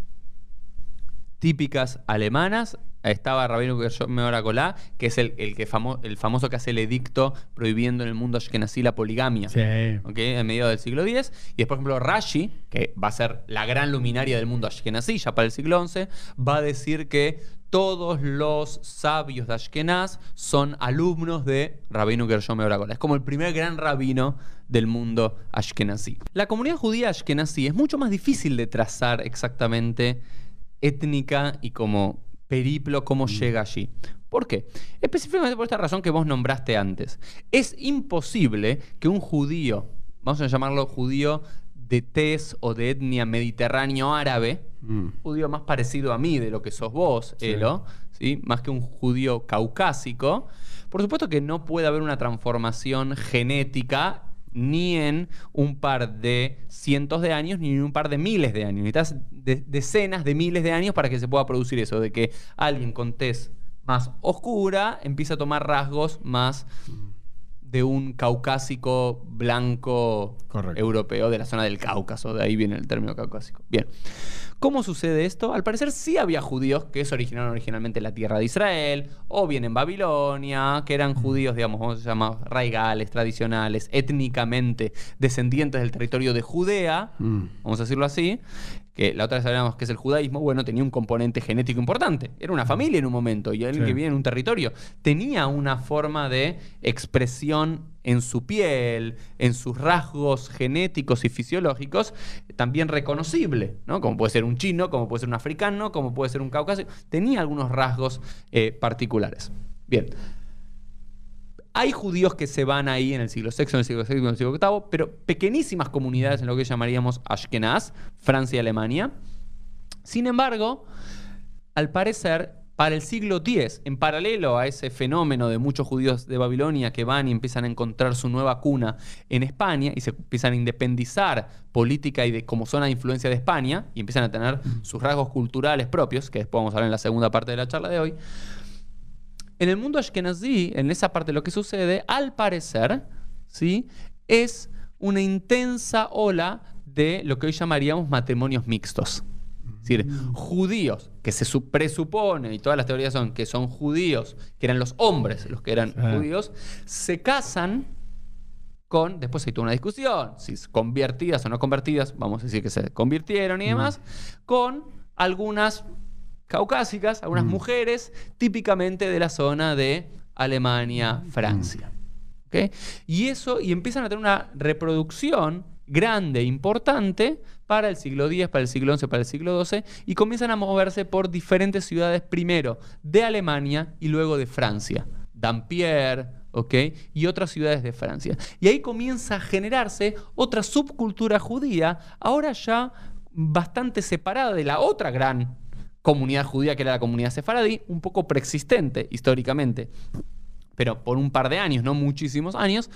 típicas alemanas. Estaba Rabino Meoracolá, que es el, el, que famo- el famoso que hace el edicto prohibiendo en el mundo ashkenazí la poligamia. Sí. ¿ok? En mediados del siglo X. Y después, por ejemplo, Rashi, que va a ser la gran luminaria del mundo ashkenazí ya para el siglo XI, va a decir que todos los sabios de Ashkenaz son alumnos de Rabino Gershom Meoragola. Es como el primer gran rabino del mundo ashkenazí. La comunidad judía ashkenazí es mucho más difícil de trazar exactamente étnica y como periplo cómo llega allí. ¿Por qué? Específicamente por esta razón que vos nombraste antes. Es imposible que un judío, vamos a llamarlo judío de tez o de etnia mediterráneo árabe, Mm. judío más parecido a mí de lo que sos vos, Sí. Elo, ¿sí? más que un judío caucásico, por supuesto que no puede haber una transformación genética ni en un par de cientos de años ni en un par de miles de años. Necesitas de- decenas de miles de años para que se pueda producir eso, de que alguien con tez más oscura empieza a tomar rasgos más de un caucásico blanco Correcto. europeo de la zona del Cáucaso, de ahí viene el término caucásico. Bien. ¿Cómo sucede esto? Al parecer sí había judíos que se originaron originalmente en la tierra de Israel, o bien en Babilonia, que eran judíos, digamos, vamos a llamar raigales, tradicionales, étnicamente descendientes del territorio de Judea, Mm. vamos a decirlo así, que la otra vez hablábamos que es el judaísmo, bueno, tenía un componente genético importante. Era una familia en un momento y alguien Sí. que vive en un territorio tenía una forma de expresión en su piel, en sus rasgos genéticos y fisiológicos, también reconocible, ¿no? Como puede ser un chino, como puede ser un africano, como puede ser un caucásico. Tenía algunos rasgos eh, particulares. Bien. Hay judíos que se van ahí en el siglo VI, en el siglo VII, en el siglo VIII, pero pequeñísimas comunidades en lo que llamaríamos Ashkenaz, Francia y Alemania, Sin embargo, al parecer, para el siglo X, en paralelo a ese fenómeno de muchos judíos de Babilonia que van y empiezan a encontrar su nueva cuna en España y se empiezan a independizar política y de, como zona de influencia de España y empiezan a tener sus rasgos culturales propios, que después vamos a ver en la segunda parte de la charla de hoy, en el mundo ashkenazí, en esa parte de lo que sucede, al parecer, ¿sí? es una intensa ola de lo que hoy llamaríamos matrimonios mixtos. Es decir, judíos, que se presupone, y todas las teorías son que son judíos, que eran los hombres los que eran judíos, se casan con, después hay toda una discusión, si convertidas o no convertidas, vamos a decir que se convirtieron y demás, con algunas caucásicas, algunas mujeres típicamente de la zona de Alemania, Francia. Y eso, y empiezan a tener una reproducción grande, importante, para el siglo X, para el siglo XI, para el siglo XII, y comienzan a moverse por diferentes ciudades, primero de Alemania y luego de Francia. Dampierre, ¿ok? Y otras ciudades de Francia. Y ahí comienza a generarse otra subcultura judía, ahora ya bastante separada de la otra gran comunidad judía que era la comunidad sefaradí, un poco preexistente históricamente pero por un par de años, no muchísimos años,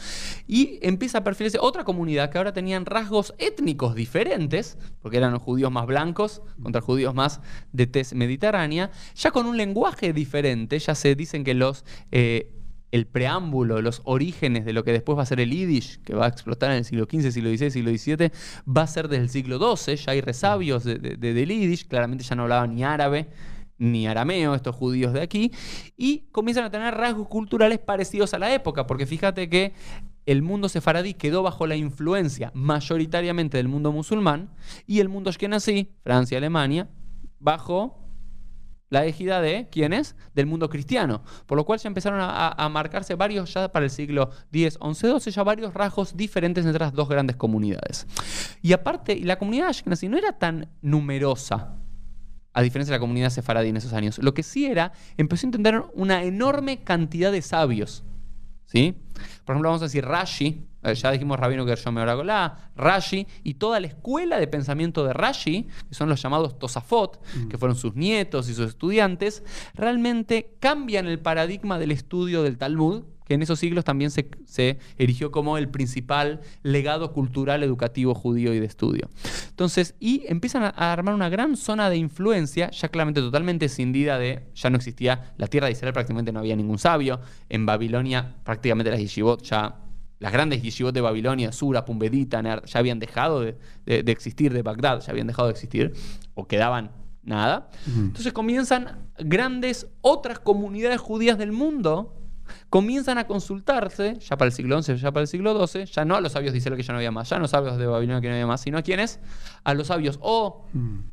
y empieza a perfilarse otra comunidad que ahora tenían rasgos étnicos diferentes, porque eran los judíos más blancos contra judíos más de tez mediterránea, ya con un lenguaje diferente, ya se dicen que los... Eh, el preámbulo, los orígenes de lo que después va a ser el Yiddish, que va a explotar en el siglo XV, siglo XVI, siglo XVII, va a ser desde el siglo XII, ya hay resabios de, del Yiddish, claramente ya no hablaban ni árabe, ni arameo, estos judíos de aquí, y comienzan a tener rasgos culturales parecidos a la época, porque fíjate que el mundo sefaradí quedó bajo la influencia mayoritariamente del mundo musulmán y el mundo ashkenazí, Francia, Alemania, bajo la égida de quiénes? Del mundo cristiano. Por lo cual ya empezaron a, marcarse varios, ya para el siglo X, XI, XII, ya varios rasgos diferentes entre las dos grandes comunidades. Y aparte, la comunidad ashkenazí no era tan numerosa a diferencia de la comunidad sefaradí en esos años. Lo que sí era, empezó a entender una enorme cantidad de sabios. ¿Sí? Por ejemplo, vamos a decir Rashi, ya dijimos Rabino Gershom Meoragolá, Rashi y toda la escuela de pensamiento de Rashi, que son los llamados Tosafot, mm. que fueron sus nietos y sus estudiantes, realmente cambian el paradigma del estudio del Talmud que en esos siglos también se, erigió como el principal legado cultural educativo judío y de estudio. Entonces, y empiezan a, armar una gran zona de influencia, ya claramente totalmente escindida de, ya no existía, la tierra de Israel prácticamente no había ningún sabio, en Babilonia prácticamente las yeshivot ya las grandes yeshivot de Babilonia, Sura, Pumbedita, ya habían dejado de, existir, de Bagdad, ya habían dejado de existir, o quedaban nada. Entonces comienzan grandes otras comunidades judías del mundo comienzan a consultarse, ya para el siglo XI, ya para el siglo XII, ya no a los sabios de Israel que ya no había más, ya no a los sabios de Babilonia que no había más, sino a quiénes? A los sabios o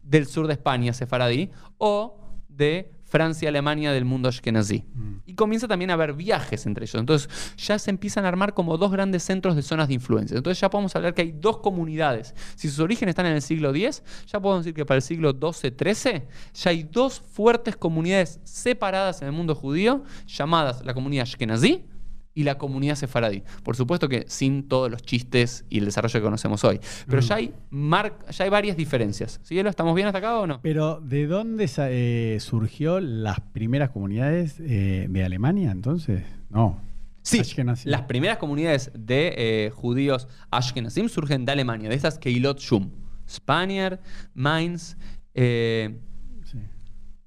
del sur de España, sefaradí, o de Francia, Alemania del mundo ashkenazí. Mm. Y comienza también a haber viajes entre ellos. Entonces ya se empiezan a armar como dos grandes centros de zonas de influencia. Entonces ya podemos hablar que hay dos comunidades. Si sus orígenes están en el siglo X, ya podemos decir que para el siglo XII-XIII ya hay dos fuertes comunidades separadas en el mundo judío, llamadas la comunidad ashkenazí y la comunidad sefaradí. Por supuesto que sin todos los chistes y el desarrollo que conocemos hoy. Pero ya, hay ya hay varias diferencias. ¿Sí, ¿Estamos bien hasta acá o no? Pero ¿de dónde eh, surgió las primeras comunidades eh, de Alemania entonces? No. Sí, las primeras comunidades de eh, judíos Ashkenazim surgen de Alemania, de esas Keilot Shum. Spanier, Mainz,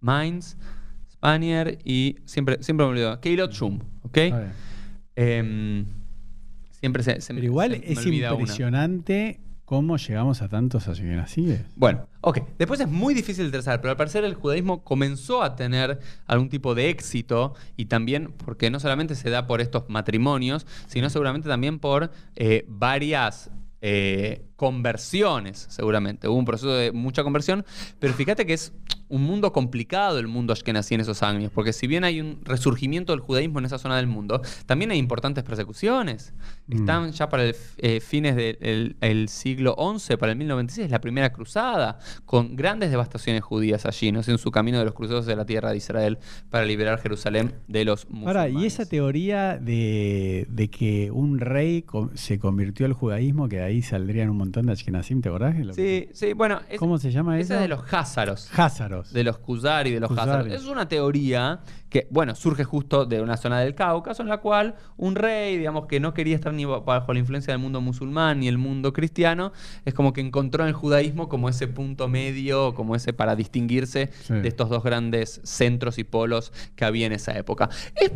Mainz, Spanier y siempre, siempre me olvido, Keilot Shum, ¿ok? Em, siempre se, Pero igual es impresionante cómo llegamos a tantos ashkenazíes. Bueno, ok. Después es muy difícil de trazar, pero al parecer el judaísmo comenzó a tener algún tipo de éxito y también porque no solamente se da por estos matrimonios, sino seguramente también por eh, varias eh, conversiones, seguramente. Hubo un proceso de mucha conversión, pero fíjate que es un mundo complicado el mundo ashkenazí en esos años, porque si bien hay un resurgimiento del judaísmo en esa zona del mundo, también hay importantes persecuciones. Mm. Están ya para el eh, fines del el siglo XI, para el 1096, la primera cruzada, con grandes devastaciones judías allí, ¿no? en su camino de los cruzados de la tierra de Israel para liberar Jerusalén de los Ahora, musulmanes. y esa teoría de, de que un rey se convirtió al judaísmo, que de ahí saldrían un montón de Ashkenazim, ¿te acordás? que- Sí, sí, bueno, es- ¿Cómo se llama esa eso? es de los házaros. Házaros. de los Khuzari y de los. Házaros. Es una teoría que, bueno, surge justo de una zona del Cáucaso en la cual un rey, digamos, que no quería estar ni bajo la influencia del mundo musulmán ni el mundo cristiano, es como que encontró en el judaísmo como ese punto medio, como ese para distinguirse Sí. de estos dos grandes centros y polos que había en esa época. Es-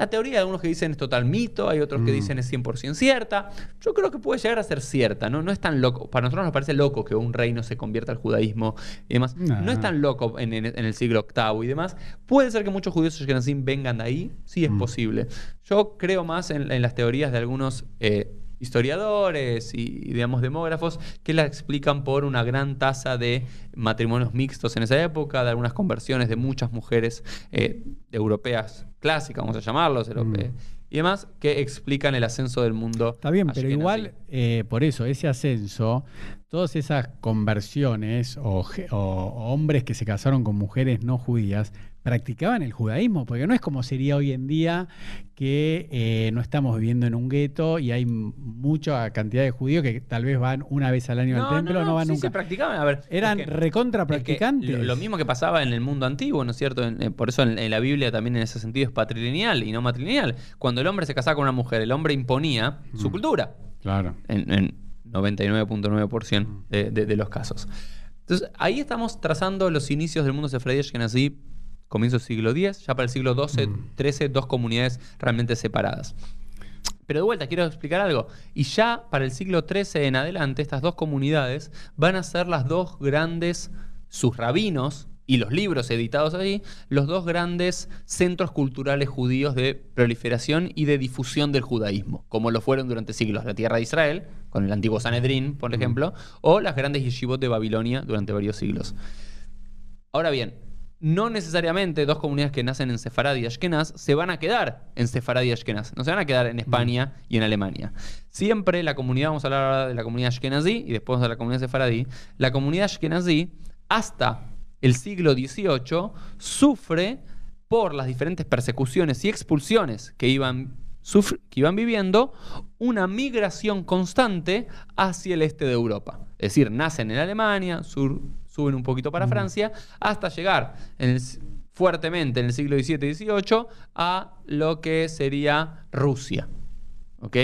la teoría de algunos que dicen es total mito, hay otros que Mm. dicen es 100% cierta. Yo creo que puede llegar a ser cierta, ¿no? No es tan loco. Para nosotros nos parece loco que un reino se convierta al judaísmo y demás. Nah. No es tan loco en, en- en el siglo VIII y demás. Puede ser que muchos judíos ashkenazim vengan de ahí, sí es Mm. posible. Yo creo más en, en las teorías de algunos eh, historiadores y, digamos, demógrafos que la explican por una gran tasa de matrimonios mixtos en esa época, de algunas conversiones de muchas mujeres eh, europeas clásicas, vamos a llamarlos, europe- Mm. y demás, que explican el ascenso del mundo. Está bien, pero igual, eh, por eso, ese ascenso, todas esas conversiones o hombres que se casaron con mujeres no judías, practicaban el judaísmo, porque no es como sería hoy en día que eh, no estamos viviendo en un gueto y hay mucha cantidad de judíos que tal vez van una vez al año al templo, no, van sí nunca. se practicaban. A ver, Eran es que- recontra es que practicantes. lo, mismo que pasaba en el mundo antiguo, ¿no es cierto? En- en- por eso en, en la Biblia también en ese sentido es patrilineal y no matrilineal. Cuando el hombre se casaba con una mujer, el hombre imponía su Mm. cultura. Claro. en, en 99.9% de, de- de los casos. Entonces, ahí estamos trazando los inicios del mundo sefradí ashkenazí, comienzo del siglo X, ya para el siglo XII, Mm. XIII, dos comunidades realmente separadas. Pero de vuelta, quiero explicar algo. Y ya para el siglo XIII en adelante, estas dos comunidades van a ser las dos grandes, sus rabinos y los libros editados allí, los dos grandes centros culturales judíos de proliferación y de difusión del judaísmo, como lo fueron durante siglos la tierra de Israel, con el antiguo Sanedrín, por ejemplo, o las grandes yeshivot de Babilonia durante varios siglos. Ahora bien, no necesariamente dos comunidades que nacen en Sefarad y Ashkenaz se van a quedar en Sefarad y Ashkenaz. No se van a quedar en España y en Alemania. Siempre la comunidad, vamos a hablar ahora de la comunidad Ashkenazí y después de la comunidad Sefaradí, la comunidad Ashkenazí hasta el siglo XVIII sufre por las diferentes persecuciones y expulsiones que iban, que iban viviendo una migración constante hacia el este de Europa. Es decir, nacen en Alemania, sur- suben un poquito para Francia, hasta llegar en el s- fuertemente en el siglo XVII y XVIII a lo que sería Rusia. ¿Ok?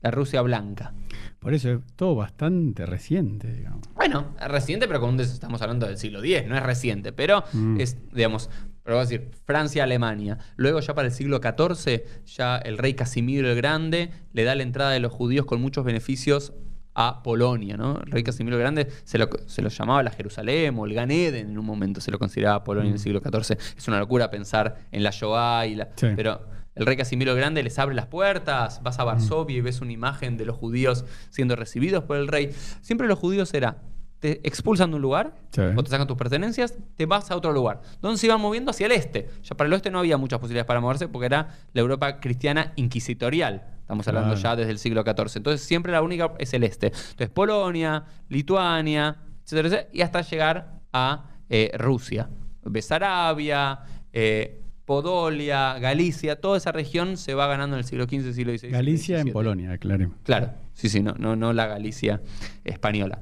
La Rusia blanca. Por eso es todo bastante reciente, digamos. Bueno, reciente, pero con un estamos hablando del siglo X, no es reciente, pero Mm. es, digamos, pero voy a decir, Francia, Alemania. Luego ya para el siglo XIV, ya el rey Casimiro el Grande le da la entrada de los judíos con muchos beneficios a Polonia, ¿no? El rey Casimiro el Grande se lo, se lo llamaba la Jerusalén o el Gan Eden en un momento, se lo consideraba Polonia en el Mm. siglo XIV. Es una locura pensar en la Shoah y la... Sí. Pero el rey Casimiro el Grande les abre las puertas, vas a Varsovia y ves una imagen de los judíos siendo recibidos por el rey. Siempre los judíos era, te expulsan de un lugar Sí. o te sacan tus pertenencias, te vas a otro lugar. Donde se iban moviendo hacia el este. Ya para el oeste no había muchas posibilidades para moverse porque era la Europa cristiana inquisitorial. Estamos hablando Claro. ya desde el siglo XIV. Entonces siempre la única es el este. Entonces Polonia, Lituania, etcétera, etcétera, y hasta llegar a eh, Rusia. Besarabia, eh, Podolia, Galicia, toda esa región se va ganando en el siglo XV, siglo XVI. Galicia en. Polonia, aclaremos. Claro, sí, sí, no, no, no la Galicia española.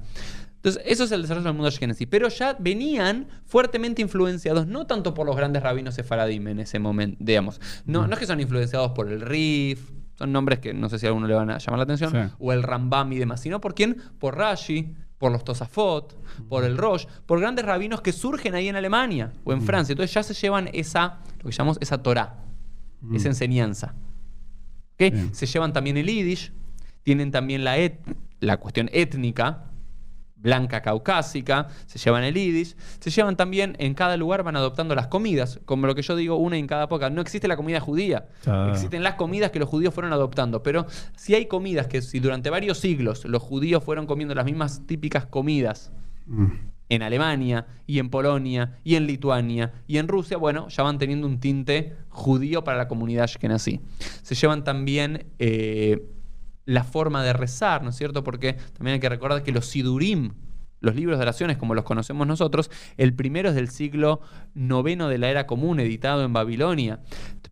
Entonces, eso es el desarrollo del mundo ashkenazí. Pero ya venían fuertemente influenciados, no tanto por los grandes rabinos sefaradim en ese momento, digamos. No, no es que son influenciados por el Rif, son nombres que no sé si a alguno le van a llamar la atención, Sí. o el Rambam y demás, sino por quién? Por Rashi, por los Tosafot, por el Rosh, por grandes rabinos que surgen ahí en Alemania o en Francia. Entonces ya se llevan esa, lo que llamamos esa Torah, Mm. esa enseñanza. ¿Ok? Bien. Se llevan también el Yiddish, tienen también la, et- la cuestión étnica, blanca caucásica, se llevan el Yiddish, se llevan también, en cada lugar van adoptando las comidas, como lo que yo digo, una en cada época. No existe la comida judía, Ah. existen las comidas que los judíos fueron adoptando, pero si hay comidas que si durante varios siglos los judíos fueron comiendo las mismas típicas comidas Mm. en Alemania y en Polonia y en Lituania y en Rusia, bueno, ya van teniendo un tinte judío para la comunidad ashkenazí. Se llevan también eh, la forma de rezar, ¿no es cierto? Porque también hay que recordar que los sidurim, los libros de oraciones como los conocemos nosotros, el primero es del siglo IX de la era común, editado en Babilonia.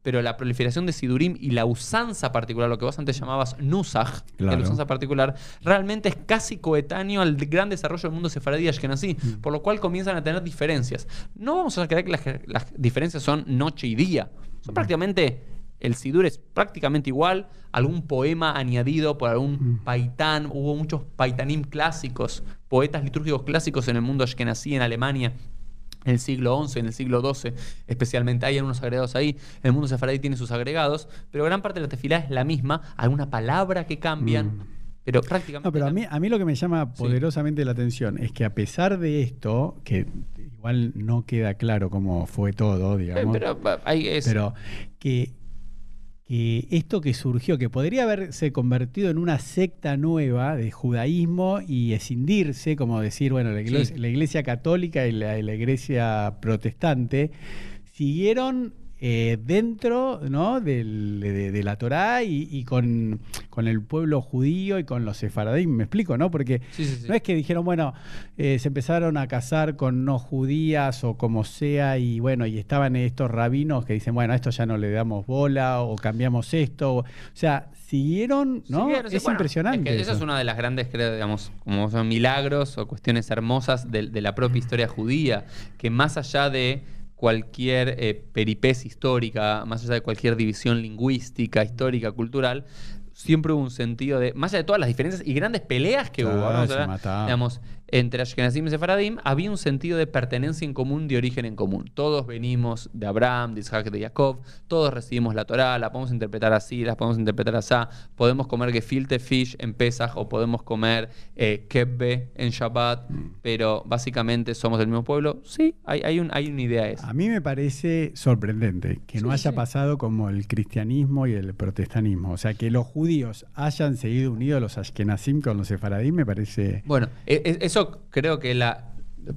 Pero la proliferación de Sidurim y la usanza particular, lo que vos antes llamabas Claro. la usanza particular, realmente es casi coetáneo al gran desarrollo del mundo sefaradí ashkenazí, Mm. por lo cual comienzan a tener diferencias. No vamos a creer que las, las diferencias son noche y día. Mm. Son prácticamente el Sidur es prácticamente igual, algún poema añadido por algún Mm. paitán, hubo muchos paitanim clásicos, poetas litúrgicos clásicos en el mundo ashkenazí, en Alemania, en el siglo XI, en el siglo XII, especialmente hay unos agregados ahí. El mundo sefaradí tiene sus agregados, pero gran parte de la tefilá es la misma, alguna palabra que cambian, Mm. pero prácticamente... No, pero a mí, a mí lo que me llama Sí. poderosamente la atención es que a pesar de esto, que igual no queda claro cómo fue todo, Eh, digamos, pero va, ahí es- pero que, que esto que surgió, que podría haberse convertido en una secta nueva de judaísmo y escindirse, como decir, bueno, la iglesia, Sí. la iglesia católica y la, y la iglesia protestante, siguieron eh, dentro ¿no? del- de, de la Torá y, y con, con el pueblo judío y con los sefaradín, me explico, ¿no? Porque Sí, sí, sí. no es que dijeron, bueno, eh, se empezaron a casar con no judías o como sea, y bueno, y estaban estos rabinos que dicen, bueno, a esto ya no le damos bola o cambiamos esto. O sea, siguieron, ¿no? Siguieron, es bueno, impresionante. es que esa es eso. una de las grandes, creo, digamos, como son milagros o cuestiones hermosas de, de la propia historia judía, que más allá de cualquier eh, peripecia histórica, más allá de cualquier división lingüística, histórica, cultural, siempre hubo un sentido de, más allá de todas las diferencias y grandes peleas que hubo, Claro, vamos a se ver, mataban. digamos, entre Ashkenazim y Sefaradim, había un sentido de pertenencia en común, de origen en común. Todos venimos de Abraham, de Isaac, de Jacob, todos recibimos la Torá, la podemos interpretar así, la podemos interpretar así, podemos comer gefilte fish en Pesach o podemos comer eh, kebbe en Shabbat, pero básicamente somos del mismo pueblo. Sí, hay, hay, un, hay una idea esa. A mí me parece sorprendente que no Sí, haya sí. pasado como el cristianismo y el protestanismo. O sea, que los judíos hayan seguido unidos los ashkenazim con los sefaradim me parece... Bueno, e- e- eso creo que la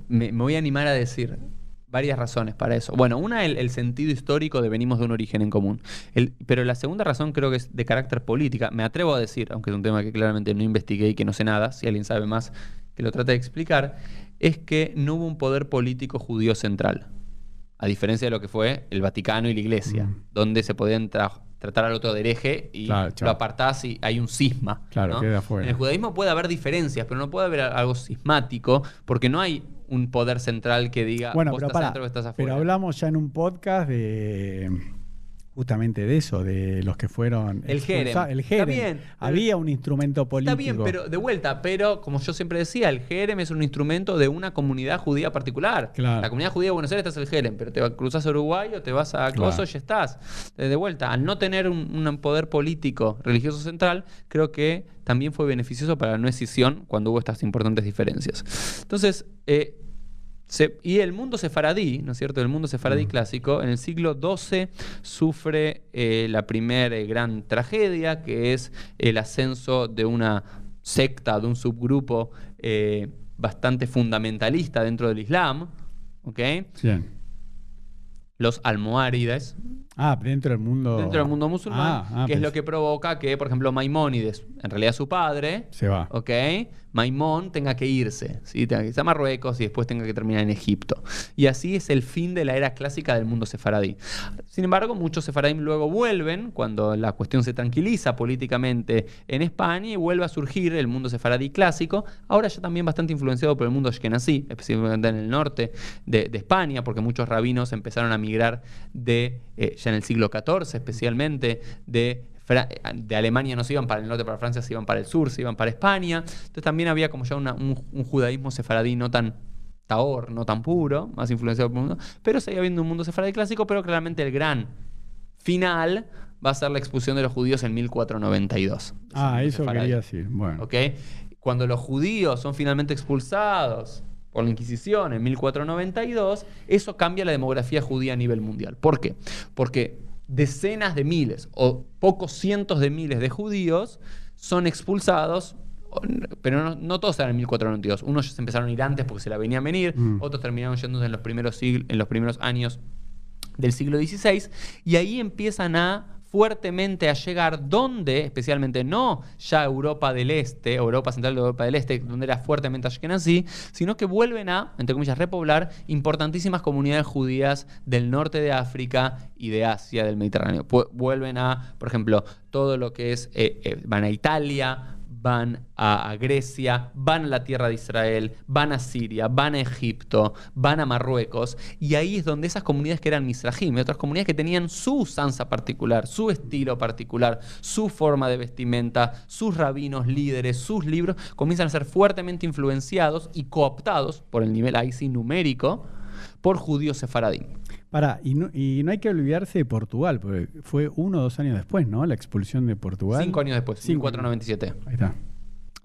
me, me voy a animar a decir varias razones para eso. Bueno, una, el, el sentido histórico de venimos de un origen en común. El- pero la segunda razón creo que es de carácter política. Me atrevo a decir, aunque es un tema que claramente no investigué y que no sé nada, si alguien sabe más que lo trate de explicar, es que no hubo un poder político judío central. A diferencia de lo que fue el Vaticano y la Iglesia, Mm. donde se podían tra- tratar al otro de hereje y Claro, lo apartás y hay un cisma. Claro, ¿no? queda afuera. En el judaísmo puede haber diferencias, pero no puede haber algo sismático, porque no hay un poder central que diga Bueno, vos pero, estás adentro o estás afuera. pero hablamos ya en un podcast de justamente de eso, de los que fueron El jerem. El Está jerem. bien, Había un instrumento político. Está bien, pero de vuelta, pero como yo siempre decía, el Jerem es un instrumento de una comunidad judía particular. Claro. La comunidad judía de Buenos Aires está el Jerem, pero te cruzas a Uruguay o te vas a Claro. Coso y ya estás. De vuelta, al no tener un, un poder político religioso central, creo que también fue beneficioso para la no escisión cuando hubo estas importantes diferencias. Entonces, eh, se- y el mundo sefaradí, ¿no es cierto? El mundo sefaradí clásico, en el siglo XII sufre eh, la primera eh, gran tragedia, que es el ascenso de una secta, de un subgrupo eh, bastante fundamentalista dentro del Islam, ¿ok? Los almohárides, Ah, dentro del mundo. dentro del mundo musulmán, Ah, ah, que es lo que provoca que, por ejemplo, Maimónides, en realidad su padre, Se va. ¿ok? Maimón tenga que irse, ¿sí? Tenga que irse a Marruecos y después tenga que terminar en Egipto. Y así es el fin de la era clásica del mundo sefaradí. Sin embargo, muchos sefaradín luego vuelven cuando la cuestión se tranquiliza políticamente en España y vuelve a surgir el mundo sefaradí clásico, ahora ya también bastante influenciado por el mundo ashkenazí, específicamente en el norte de, de España, porque muchos rabinos empezaron a migrar de, eh, ya en el siglo XIV especialmente, de de Alemania no se iban para el norte, para Francia, se iban para el sur, se iban para España. Entonces también había como ya una- un, un judaísmo sefaradí no tan taor, no tan puro, más influenciado por el mundo, pero seguía habiendo un mundo sefaradí clásico, pero claramente el gran final va a ser la expulsión de los judíos en 1492. Ah, eso Sefaradí. quería decir. Bueno. ¿ok? Cuando los judíos son finalmente expulsados por la Inquisición en 1492, eso cambia la demografía judía a nivel mundial. ¿Por qué? Porque decenas de miles o pocos cientos de miles de judíos son expulsados pero no, no todos eran en 1492. Unos se empezaron a ir antes porque se la venían a venir, Mm. otros terminaron yéndose en los primeros, sigl- en los primeros años del siglo XVI, y ahí empiezan a fuertemente a llegar donde, especialmente no ya Europa del Este, Europa Central de Europa del Este, donde era fuertemente ashkenazí, sino que vuelven a, entre comillas, repoblar importantísimas comunidades judías del norte de África y de Asia, del Mediterráneo. Vuelven a, por ejemplo, todo lo que es, eh, eh, van a Italia, van a, Grecia, van a la tierra de Israel, van a Siria, van a Egipto, van a Marruecos, y ahí es donde esas comunidades que eran Mizrahim, y otras comunidades que tenían su usanza particular, su estilo particular, su forma de vestimenta, sus rabinos, líderes, sus libros, comienzan a ser fuertemente influenciados y cooptados por el nivel ahí sí numérico por judíos sefaradín. Pará, y no, y no hay que olvidarse de Portugal, porque fue uno o dos años después, ¿no? La expulsión de Portugal. Cinco años después, Cinco 1497. Ahí está.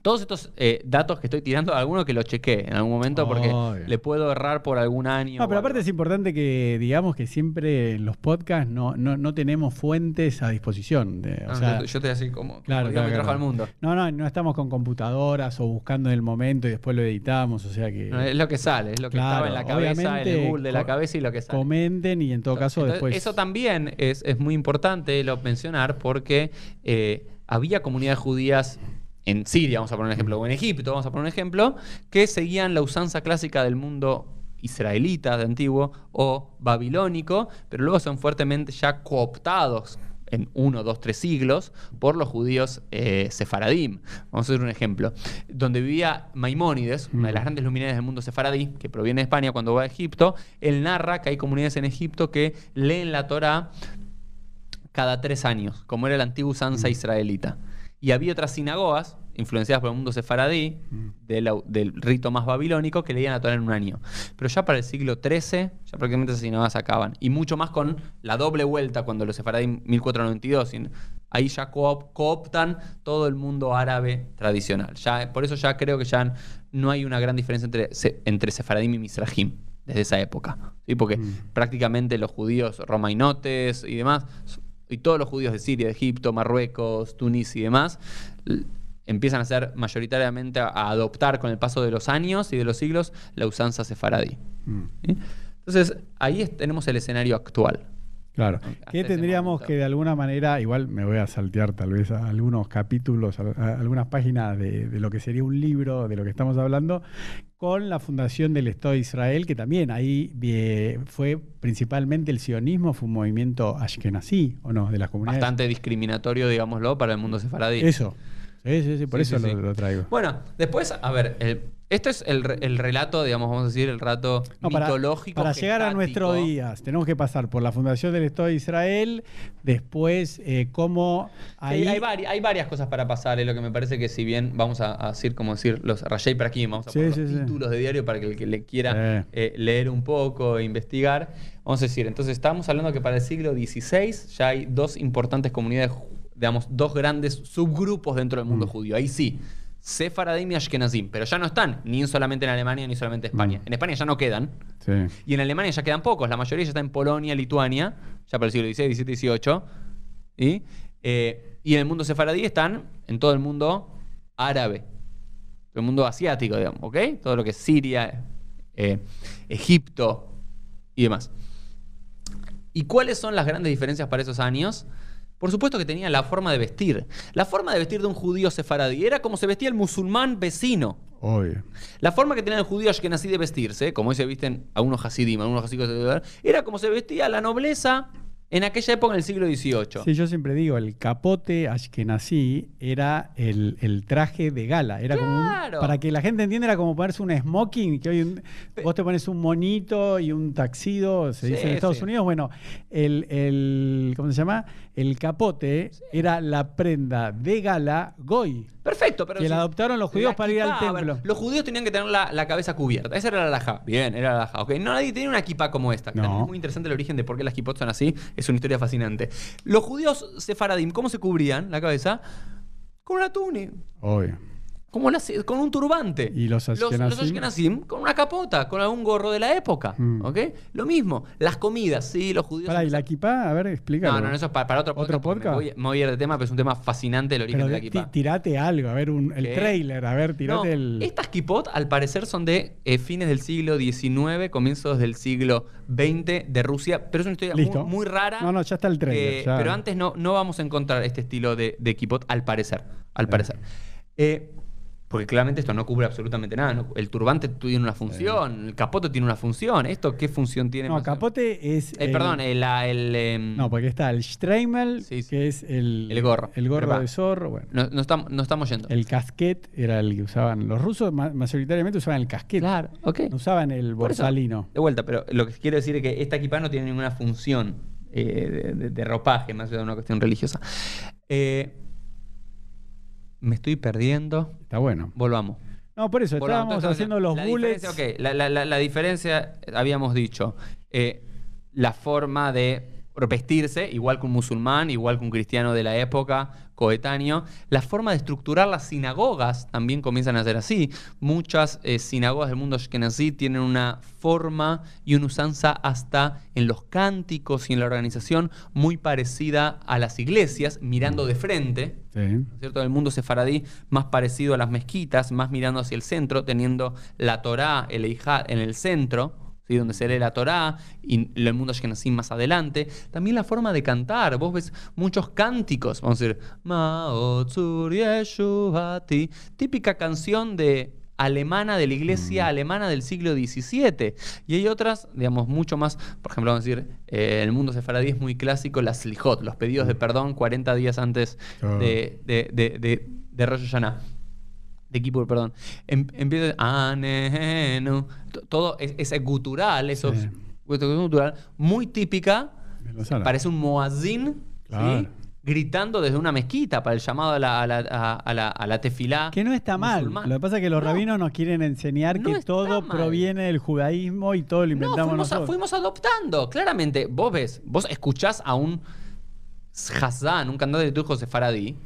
Todos estos eh, datos que estoy tirando, alguno que lo chequé en algún momento porque Obvio. le puedo errar por algún año. No, pero aparte algo. es importante que digamos que siempre en los podcasts no, no, no tenemos fuentes a disposición. de- o No, sea, yo, yo estoy así como, Claro, como claro, me trajo claro. al mundo. No, no, no estamos con computadoras o buscando en el momento y después lo editamos, o sea que No, es lo que sale, es lo que Claro, estaba en la cabeza, en el Google de la cabeza y lo que sale. comenten y en todo caso Entonces, después... Eso también es, es muy importante lo mencionar porque eh, había comunidades judías en Siria, vamos a poner un ejemplo, o en Egipto, vamos a poner un ejemplo, que seguían la usanza clásica del mundo israelita de antiguo o babilónico, pero luego son fuertemente ya cooptados en uno, dos, tres siglos por los judíos eh, sefaradim. Vamos a hacer un ejemplo. Donde vivía Maimónides, una de las Mm. grandes luminarias del mundo sefaradí, que proviene de España cuando va a Egipto, él narra que hay comunidades en Egipto que leen la Torá cada tres años, como era la antigua usanza israelita. Y había otras sinagogas, influenciadas por el mundo sefaradí, de la- del rito más babilónico, que leían la Torá en un año. Pero ya para el siglo XIII, ya prácticamente esas sinagogas acaban. Y mucho más con la doble vuelta, cuando los sefaradí 1492, y ahí ya coop- cooptan todo el mundo árabe tradicional. Ya, por eso ya creo que ya no hay una gran diferencia entre, entre sefaradim y misrajim desde esa época. ¿sí? Porque Mm. prácticamente los judíos romainotes y demás, y todos los judíos de Siria, de Egipto, Marruecos, Túnez y demás, empiezan a ser mayoritariamente a, adoptar con el paso de los años y de los siglos la usanza sefaradí. Mm, ¿sí? Entonces, ahí tenemos el escenario actual. Claro. Que ese tendríamos momento. que de alguna manera, igual me voy a saltear tal vez a algunos capítulos, a, a algunas páginas de, de lo que sería un libro, de lo que estamos hablando, con la fundación del Estado de Israel, que también ahí eh, fue principalmente el sionismo, fue un movimiento ashkenazí, ¿o no? De las comunidades. Bastante discriminatorio, digámoslo, para el mundo sefaradí. Eso. Sí, sí, sí, por Sí, eso sí, lo, sí. lo traigo. Bueno, después, a ver, el- esto es el, re- el relato, digamos, vamos a decir, el No, para, mitológico. para llegar a nuestros días, tenemos que pasar por la fundación del Estado de Israel, después eh, cómo ahí... hay, vari- hay varias cosas para pasar, es lo que me parece que si bien vamos a, a decir, como decir, los Rayay para aquí, vamos a Sí, poner los sí. títulos de diario para que el que le quiera Eh. eh, leer un poco e investigar. Vamos a decir, entonces estamos hablando que para el siglo XVI ya hay dos importantes comunidades, ju- digamos, dos grandes subgrupos dentro del mundo Mm. judío. Ahí sí. Sefaradim y Ashkenazim, pero ya no están ni solamente en Alemania ni solamente en España. Mm. En España ya no quedan, Sí. y en Alemania ya quedan pocos, la mayoría ya está en Polonia, Lituania, ya para el siglo XVI, XVII, XVIII. ¿sí? Eh, y en el mundo sefaradí están en todo el mundo árabe, todo el mundo asiático, digamos, ¿ok? Todo lo que es Siria, eh, Egipto y demás. ¿Y cuáles son las grandes diferencias para esos años? Por supuesto que tenía la forma de vestir. La forma de vestir de un judío sefaradí era como se vestía el musulmán vecino. Obvio. La forma que tenía el judío ashkenazí de vestirse, como hoy se visten algunos hasidim, algunos hasidim, era como se vestía la nobleza en aquella época en el siglo XVIII. Sí, yo siempre digo, el capote ashkenazí era el, el traje de gala. Era como un- Claro. para que la gente entienda, era como ponerse un smoking, que hoy un- vos te pones un monito y un taxido, se Sí, dice en Estados sí. Unidos. Bueno, el, el- ¿cómo se llama? El capote era la prenda de gala goy. Perfecto, pero Que la adoptaron los judíos para ir al templo. los judíos tenían que tener la, la cabeza cubierta. Esa era la alhaja. Bien, era la alhaja. Ok, no nadie tenía una kippah como esta. No. también Es muy interesante el origen de por qué las kippot son así. Es una historia fascinante. Los judíos sefaradim, ¿cómo se cubrían la cabeza? Con una túnica. Obvio. Como con un turbante. ¿Y los Los, los Ashkenazim? Ashkenazim con una capota, con algún gorro de la época. Mm. ¿Ok? Lo mismo. Las comidas, sí, los judíos. Pará, ¿y la equipá? A ver, explícalo. No, no, eso es para, para otro podcast. ¿Otro podcast? Me voy, me voy a ir de tema, pero es un tema fascinante el origen Pero de la equipa. ti- tirate algo, a ver, un, el trailer, a ver, tirate No, el... Estas kipot, al parecer, son de eh, fines del siglo XIX, comienzos del siglo XX de Rusia, pero es una historia muy, Listo. muy rara. No, no, ya está el trailer. Eh. Pero antes no, no vamos a encontrar este estilo de, de kipot, al parecer. Al Sí. parecer. Eh, porque claramente esto no cubre absolutamente nada. ¿no? El turbante tiene una función, el capote tiene una función. ¿Esto qué función tiene? No, capote es... Eh, el- perdón, el, em, No, porque está el Streimel, Sí, sí. que es el... El gorro. El gorro de zorro, bueno. no, no estamos, no estamos yendo. El casquet era el que usaban. Los rusos ma- mayoritariamente usaban el casquet. Claro, ok. No usaban el borsalino. De vuelta, pero lo que quiero decir es que esta equipa no tiene ninguna función eh, de, de- de ropaje, más allá de una cuestión religiosa. Eh, me estoy perdiendo. Está bueno. Volvamos. No, por eso, Volvamos. estábamos Entonces, haciendo los la bullets. Diferencia, ok, la, la- la- la diferencia, habíamos dicho, eh, la forma de vestirse, igual que un musulmán, igual que un cristiano de la época, coetáneo. La forma de estructurar las sinagogas también comienzan a ser así. Muchas eh, sinagogas del mundo ashkenazí tienen una forma y una usanza hasta en los cánticos y en la organización muy parecida a las iglesias, mirando de frente. Sí. ¿no es cierto? El mundo sefaradí más parecido a las mezquitas, más mirando hacia el centro, teniendo la Torá, el Eijá en el centro, ¿sí? donde se lee la Torá, y el mundo ashkenazí más adelante. También la forma de cantar. Vos ves muchos cánticos, vamos a decir, Maotzur Yeshuati, típica canción de alemana de la iglesia alemana del siglo XVII. Y hay otras, digamos, mucho más, por ejemplo, vamos a decir, eh, el mundo sefaradí es muy clásico, las slijot, los pedidos de perdón 40 días antes Ah. de, de, de, de, de Rosh Hashanah. De Kippur, perdón. Em- empieza Anenu. T- Todo es, es gutural, eso Sí. es gutural, muy típica. Parece un muazzin, Claro. ¿sí? gritando desde una mezquita para el llamado a la, a la, a, la, a la tefilá. Que no está mal. Lo que pasa es que los No. rabinos nos quieren enseñar No que todo mal. proviene del judaísmo y todo lo No, inventamos fuimos, a- nosotros. fuimos adoptando. Claramente, vos ves, vos escuchás a un Hazán, un cantante de liturgo sefaradí,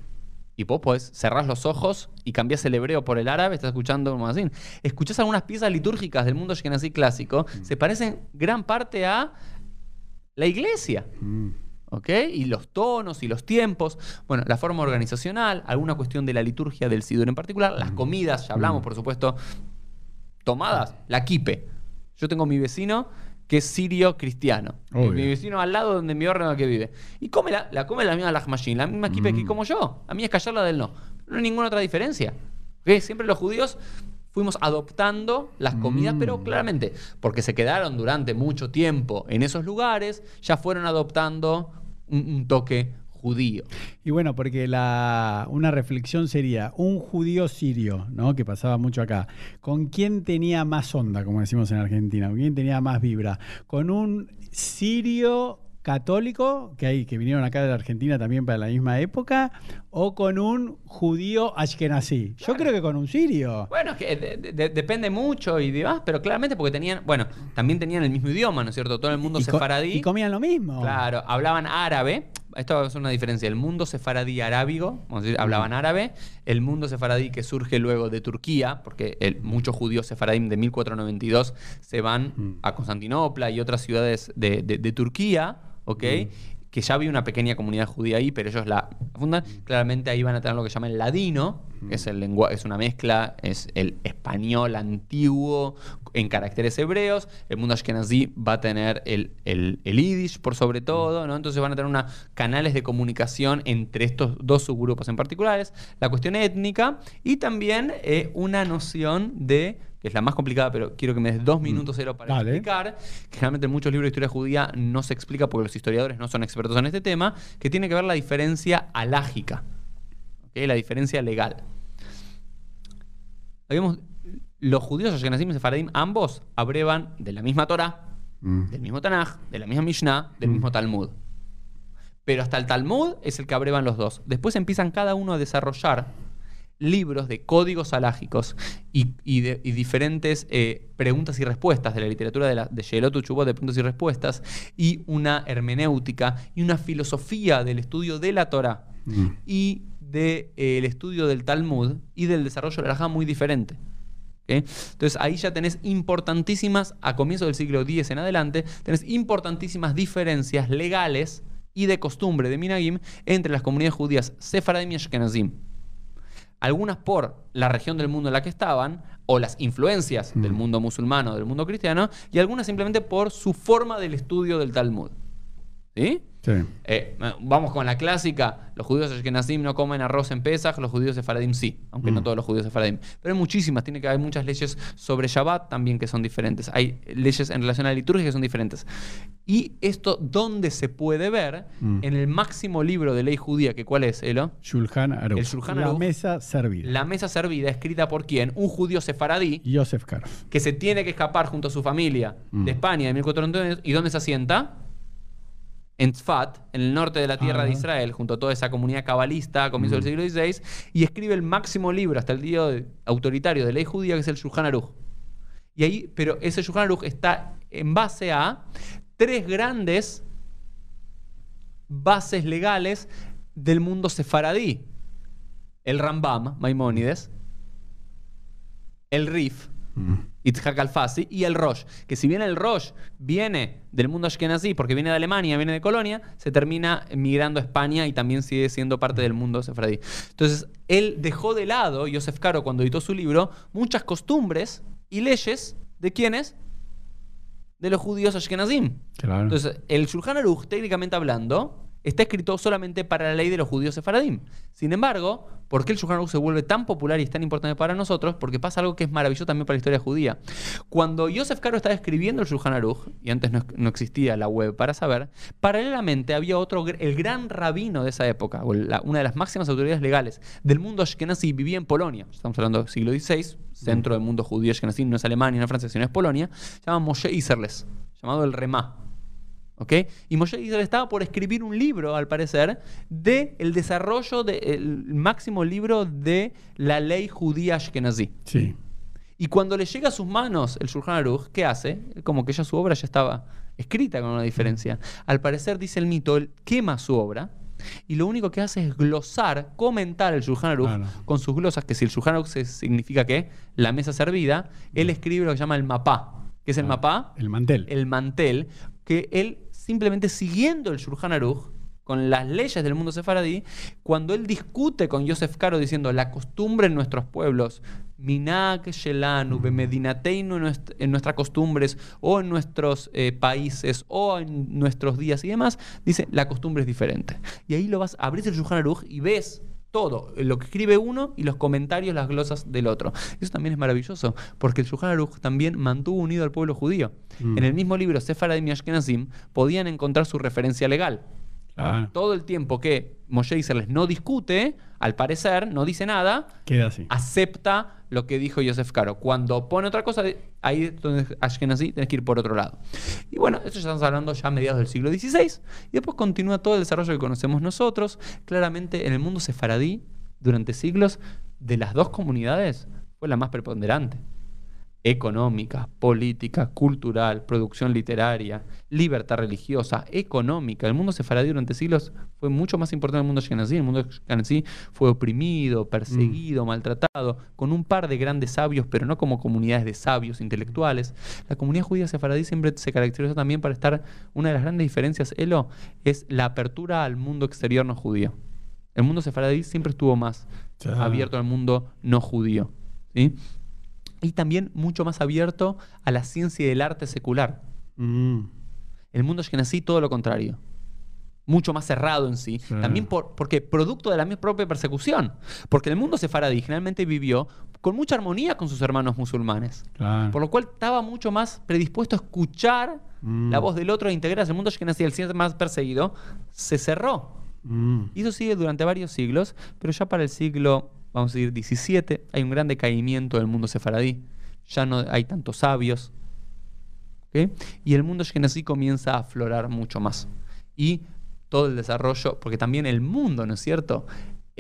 y vos podés cerrar los ojos y cambiás el hebreo por el árabe, estás escuchando un así. Escuchás algunas piezas litúrgicas del mundo ashkenazí clásico, Mm. se parecen gran parte a la iglesia. Mm. ¿Ok? Y los tonos y los tiempos. Bueno, la forma organizacional, alguna cuestión de la liturgia del Sidur en particular, las comidas, ya hablamos, por supuesto, tomadas, la kipe. Yo tengo mi vecino que es sirio cristiano. Obvio. Mi vecino al lado donde mi órgano que vive. Y come la, la come la misma lahmachin, la misma kipe que como yo. A mí es callarla del no. No hay ninguna otra diferencia. ¿Ok? Siempre los judíos fuimos adoptando las comidas, pero claramente, porque se quedaron durante mucho tiempo en esos lugares, ya fueron adoptando un, un toque judío. Y bueno, porque la, una reflexión sería, un judío sirio, ¿no? que pasaba mucho acá, ¿con quién tenía más onda, como decimos en Argentina? ¿Con quién tenía más vibra? ¿Con un sirio católico, que hay que vinieron acá de la Argentina también para la misma época, o con un judío ashkenazí? Yo creo que con un sirio. Bueno, es que de- de- depende mucho y demás, pero claramente porque tenían, bueno, también tenían el mismo idioma, ¿no es cierto? Todo el mundo y, sefaradí. y comían lo mismo. Claro, hablaban árabe. Esto es una diferencia. El mundo sefaradí arábigo, vamos a decir, hablaban árabe. El mundo sefaradí que surge luego de Turquía, porque el- muchos judíos sefaradí de 1492 se van Mm. a Constantinopla y otras ciudades de, de- de Turquía, ¿ok? Que ya había una pequeña comunidad judía ahí, pero ellos la fundan. Claramente ahí van a tener lo que llaman el ladino, que es, el lengua es una mezcla, es el español antiguo en caracteres hebreos. El mundo ashkenazí va a tener el, el, el yiddish por sobre todo, ¿no? Entonces van a tener una, canales de comunicación entre estos dos subgrupos en particulares. La cuestión étnica y también eh, una noción de que es la más complicada, pero quiero que me des dos minutos cero para Dale. explicar, que realmente en muchos libros de historia judía no se explica porque los historiadores no son expertos en este tema, que tiene que ver la diferencia alágica, ¿ok? la diferencia legal. Habíamos, los judíos ashkenazim y sefaradim ambos abrevan de la misma Torah, Mm. del mismo Tanaj, de la misma Mishnah, del mismo Talmud. Pero hasta el Talmud es el que abrevan los dos. Después empiezan cada uno a desarrollar libros de códigos alágicos y, y de- y diferentes eh, preguntas y respuestas de la literatura de, la, de Shelot Uchubot, de preguntas y respuestas, y una hermenéutica y una filosofía del estudio de la Torah Mm. y del estudio del Talmud y del desarrollo de la Alajá muy diferente. ¿Ok? Entonces ahí ya tenés importantísimas, a comienzos del siglo X en adelante, tenés importantísimas diferencias legales y de costumbre de Minagim entre las comunidades judías Sefaradim y Ashkenazim. Algunas por la región del mundo en la que estaban, o las influencias del mundo musulmano, del mundo cristiano, y algunas simplemente por su forma del estudio del Talmud. ¿Sí? Sí. Eh, vamos con la clásica. Los judíos ashkenazim no comen arroz en Pesach, los judíos sefaradim sí, aunque no Mm. todos los judíos sefaradim. Pero hay muchísimas, tiene que haber muchas leyes sobre Shabbat también que son diferentes. Hay leyes en relación a la liturgia que son diferentes. Y esto, ¿dónde se puede ver? Mm. En el máximo libro de ley judía, que ¿cuál es, Elo? Shulchan Aruch. El Shulchan La Aruch. mesa servida. La mesa servida, escrita por quién? Un judío sefaradí Yosef Karf. que se tiene que escapar junto a su familia Mm. de España de 1492. ¿Y dónde se asienta? En Tzfat, en el norte de la tierra de. Israel, junto a toda esa comunidad cabalista a comienzos del siglo XVI, y escribe el máximo libro hasta el día de- autoritario de ley judía, que es el Shulchan Aruch. Y ahí, pero ese Shulchan Aruch está en base a tres grandes bases legales del mundo sefaradí. El Rambam, Maimónides, el Rif. Itzhak Alfasi y el Rosh. Que si bien el Rosh viene del mundo ashkenazí, porque viene de Alemania, viene de Colonia, se termina migrando a España y también sigue siendo parte del mundo sefardí. Entonces, él dejó de lado, Yosef Caro, cuando editó su libro, muchas costumbres y leyes de quiénes? De los judíos ashkenazim. Claro. Entonces, el Shulchan Aruch, técnicamente hablando, está escrito solamente para la ley de los judíos sefaradim. Sin embargo, ¿por qué el Shulchan Aruch se vuelve tan popular y es tan importante para nosotros? Porque pasa algo que es maravilloso también para la historia judía. Cuando Yosef Caro estaba escribiendo el Shulchan Aruch, y antes no, no existía la web para saber, paralelamente había otro, el gran rabino de esa época, o la- una de las máximas autoridades legales del mundo ashkenazi, vivía en Polonia. Estamos hablando del siglo XVI, centro del mundo judío ashkenazi, no es Alemania, no es Francia, sino es Polonia. Se llama Moshe Iserles, llamado el Remá. ¿Ok? Y Moshe Israel estaba por escribir un libro, al parecer, de el desarrollo del máximo libro de la ley judía ashkenazí. sí. Y cuando le llega a sus manos el Shulchan Aruch, ¿qué hace? Como que ya su obra ya estaba escrita con una diferencia. Al parecer, dice el mito, él quema su obra y lo único que hace es glosar, comentar el Shulchan Aruch con sus glosas, que si el Shulchan Aruch se- significa que la mesa servida, él escribe lo que llama el mapá. ¿Qué es el Ah, mapá? El mantel. el mantel, que él simplemente siguiendo el Shulchan Aruch, con las leyes del mundo sefaradí, cuando él discute con Yosef Caro diciendo la costumbre en nuestros pueblos, Minak Shelanu, Bemedinateinu en, nuest- en nuestras costumbres, o en nuestros eh, países, o en nuestros días y demás, dice la costumbre es diferente. Y ahí lo vas, abrís el Shulchan Aruch y ves todo, lo que escribe uno y los comentarios, las glosas del otro. Eso también es maravilloso, porque el Shulchan Aruch también mantuvo unido al pueblo judío. Mm. En el mismo libro, Sefaradim y Ashkenazim, podían encontrar su referencia legal. Claro. Todo el tiempo que Moshe Israel no discute, al parecer, no dice nada, Queda así. acepta lo que dijo Yosef Caro. Cuando pone otra cosa, ahí donde Ashkenazi tenés que ir por otro lado. Y bueno, esto ya estamos hablando ya a mediados del siglo XVI. Y después continúa todo el desarrollo que conocemos nosotros. Claramente, en el mundo sefaradí, durante siglos, de las dos comunidades, fue la más preponderante. Económica, política, cultural, producción literaria, libertad religiosa, económica. El mundo sefaradí durante siglos fue mucho más importante que el mundo ashkenazí. El mundo ashkenazí fue oprimido, perseguido, maltratado, con un par de grandes sabios, pero no como comunidades de sabios intelectuales. La comunidad judía sefaradí siempre se caracterizó también para estar, una de las grandes diferencias, Elo, es la apertura al mundo exterior no judío. El mundo sefaradí siempre estuvo más Ya. abierto al mundo no judío. ¿sí? Y también mucho más abierto a la ciencia y el arte secular. Mm. El mundo ashkenazí todo lo contrario. Mucho más cerrado en sí. Sí. También por, porque producto de la mi- propia persecución. Porque el mundo sefaradí generalmente vivió con mucha armonía con sus hermanos musulmanes. Claro. Por lo cual estaba mucho más predispuesto a escuchar Mm. la voz del otro e integrarse. El mundo ashkenazí, el ser más perseguido, se cerró. Mm. Y eso sigue durante varios siglos, pero ya para el siglo, vamos a decir, 17, hay un gran decaimiento del mundo sefaradí. Ya no hay tantos sabios. Y el mundo ashkenazí comienza a aflorar mucho más. Y todo el desarrollo, porque también el mundo, ¿no es cierto?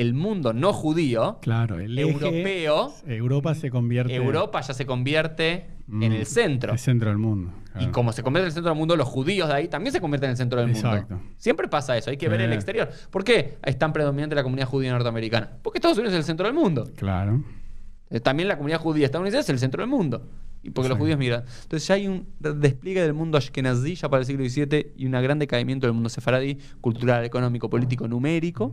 El mundo no judío, Claro, el eje- europeo, Europa se convierte Europa ya se convierte en Mm, el centro. El centro del mundo. Y como se convierte en el centro del mundo, los judíos de ahí también se convierten en el centro del Exacto. mundo. Siempre pasa eso, hay que ver Sí. el exterior. ¿Por qué es tan predominante la comunidad judía norteamericana? Porque Estados Unidos es el centro del mundo. Claro. Eh, También la comunidad judía estadounidense es el centro del mundo. Y porque los judíos migran. Entonces ya hay un despliegue del mundo ashkenazí ya para el siglo XVII y un gran decaimiento del mundo sefaradí, cultural, económico, político, numérico.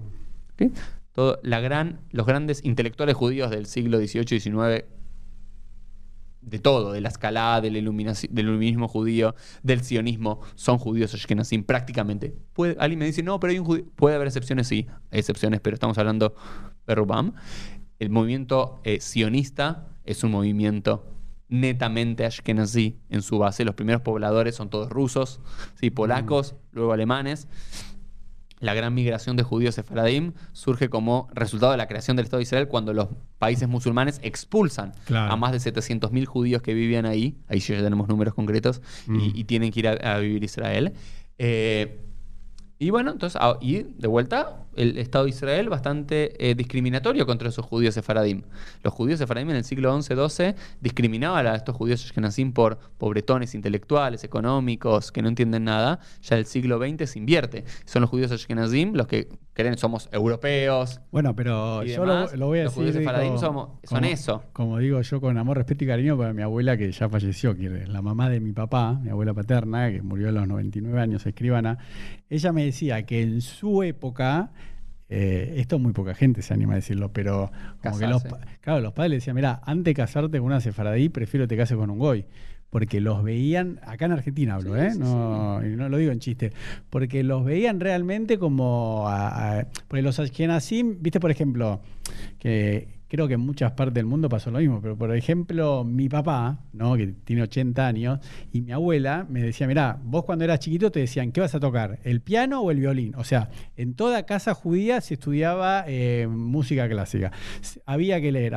¿sí? Todo, la gran, los grandes intelectuales judíos del siglo XVIII y XIX, de todo, de la escalada, del, iluminismo judío, del sionismo, son judíos ashkenazim prácticamente. Puede, alguien me dice, no, pero hay un judío. Puede haber excepciones, sí, hay excepciones, pero estamos hablando de Rubam. El movimiento eh, sionista es un movimiento netamente ashkenazí en su base. Los primeros pobladores son todos rusos, ¿sí? polacos, luego alemanes. La gran migración de judíos sefaradim surge como resultado de la creación del Estado de Israel cuando los países musulmanes expulsan Claro. a más de 700.000 judíos que vivían ahí. Ahí sí ya tenemos números concretos y, Mm. y tienen que ir a, a vivir a Israel. Eh, y bueno, entonces, ah, y de vuelta, el Estado de Israel bastante eh, discriminatorio contra esos judíos sefaradim. Los judíos sefaradim en el siglo XI-XII discriminaban a estos judíos ashkenazim por pobretones intelectuales, económicos, que no entienden nada. Ya el siglo XX se invierte. Son los judíos ashkenazim los que creen somos europeos. Bueno, pero yo lo, lo voy a los decir. judíos sefaradim digo, somos- son eso. Como digo yo, con amor, respeto y cariño para mi abuela que ya falleció, que es la mamá de mi papá, mi abuela paterna, que murió a los 99 años, escribana. Ella me decía que en su época. Eh, esto muy poca gente se anima a decirlo, pero como que los, claro, los padres decían, mira, antes de casarte con una sefaradí, prefiero te cases con un goy. Porque los veían, acá en Argentina hablo, Sí, ¿eh? sí, no, y no lo digo en chiste, porque los veían realmente como... a- a- porque los Ashkenazim, viste, por ejemplo, que creo que en muchas partes del mundo pasó lo mismo, pero por ejemplo, mi papá, ¿no? que tiene 80 años, y mi abuela me decía, mirá, vos cuando eras chiquito te decían, ¿qué vas a tocar? ¿El piano o el violín? O sea, en toda casa judía se estudiaba eh, música clásica. Había que leer.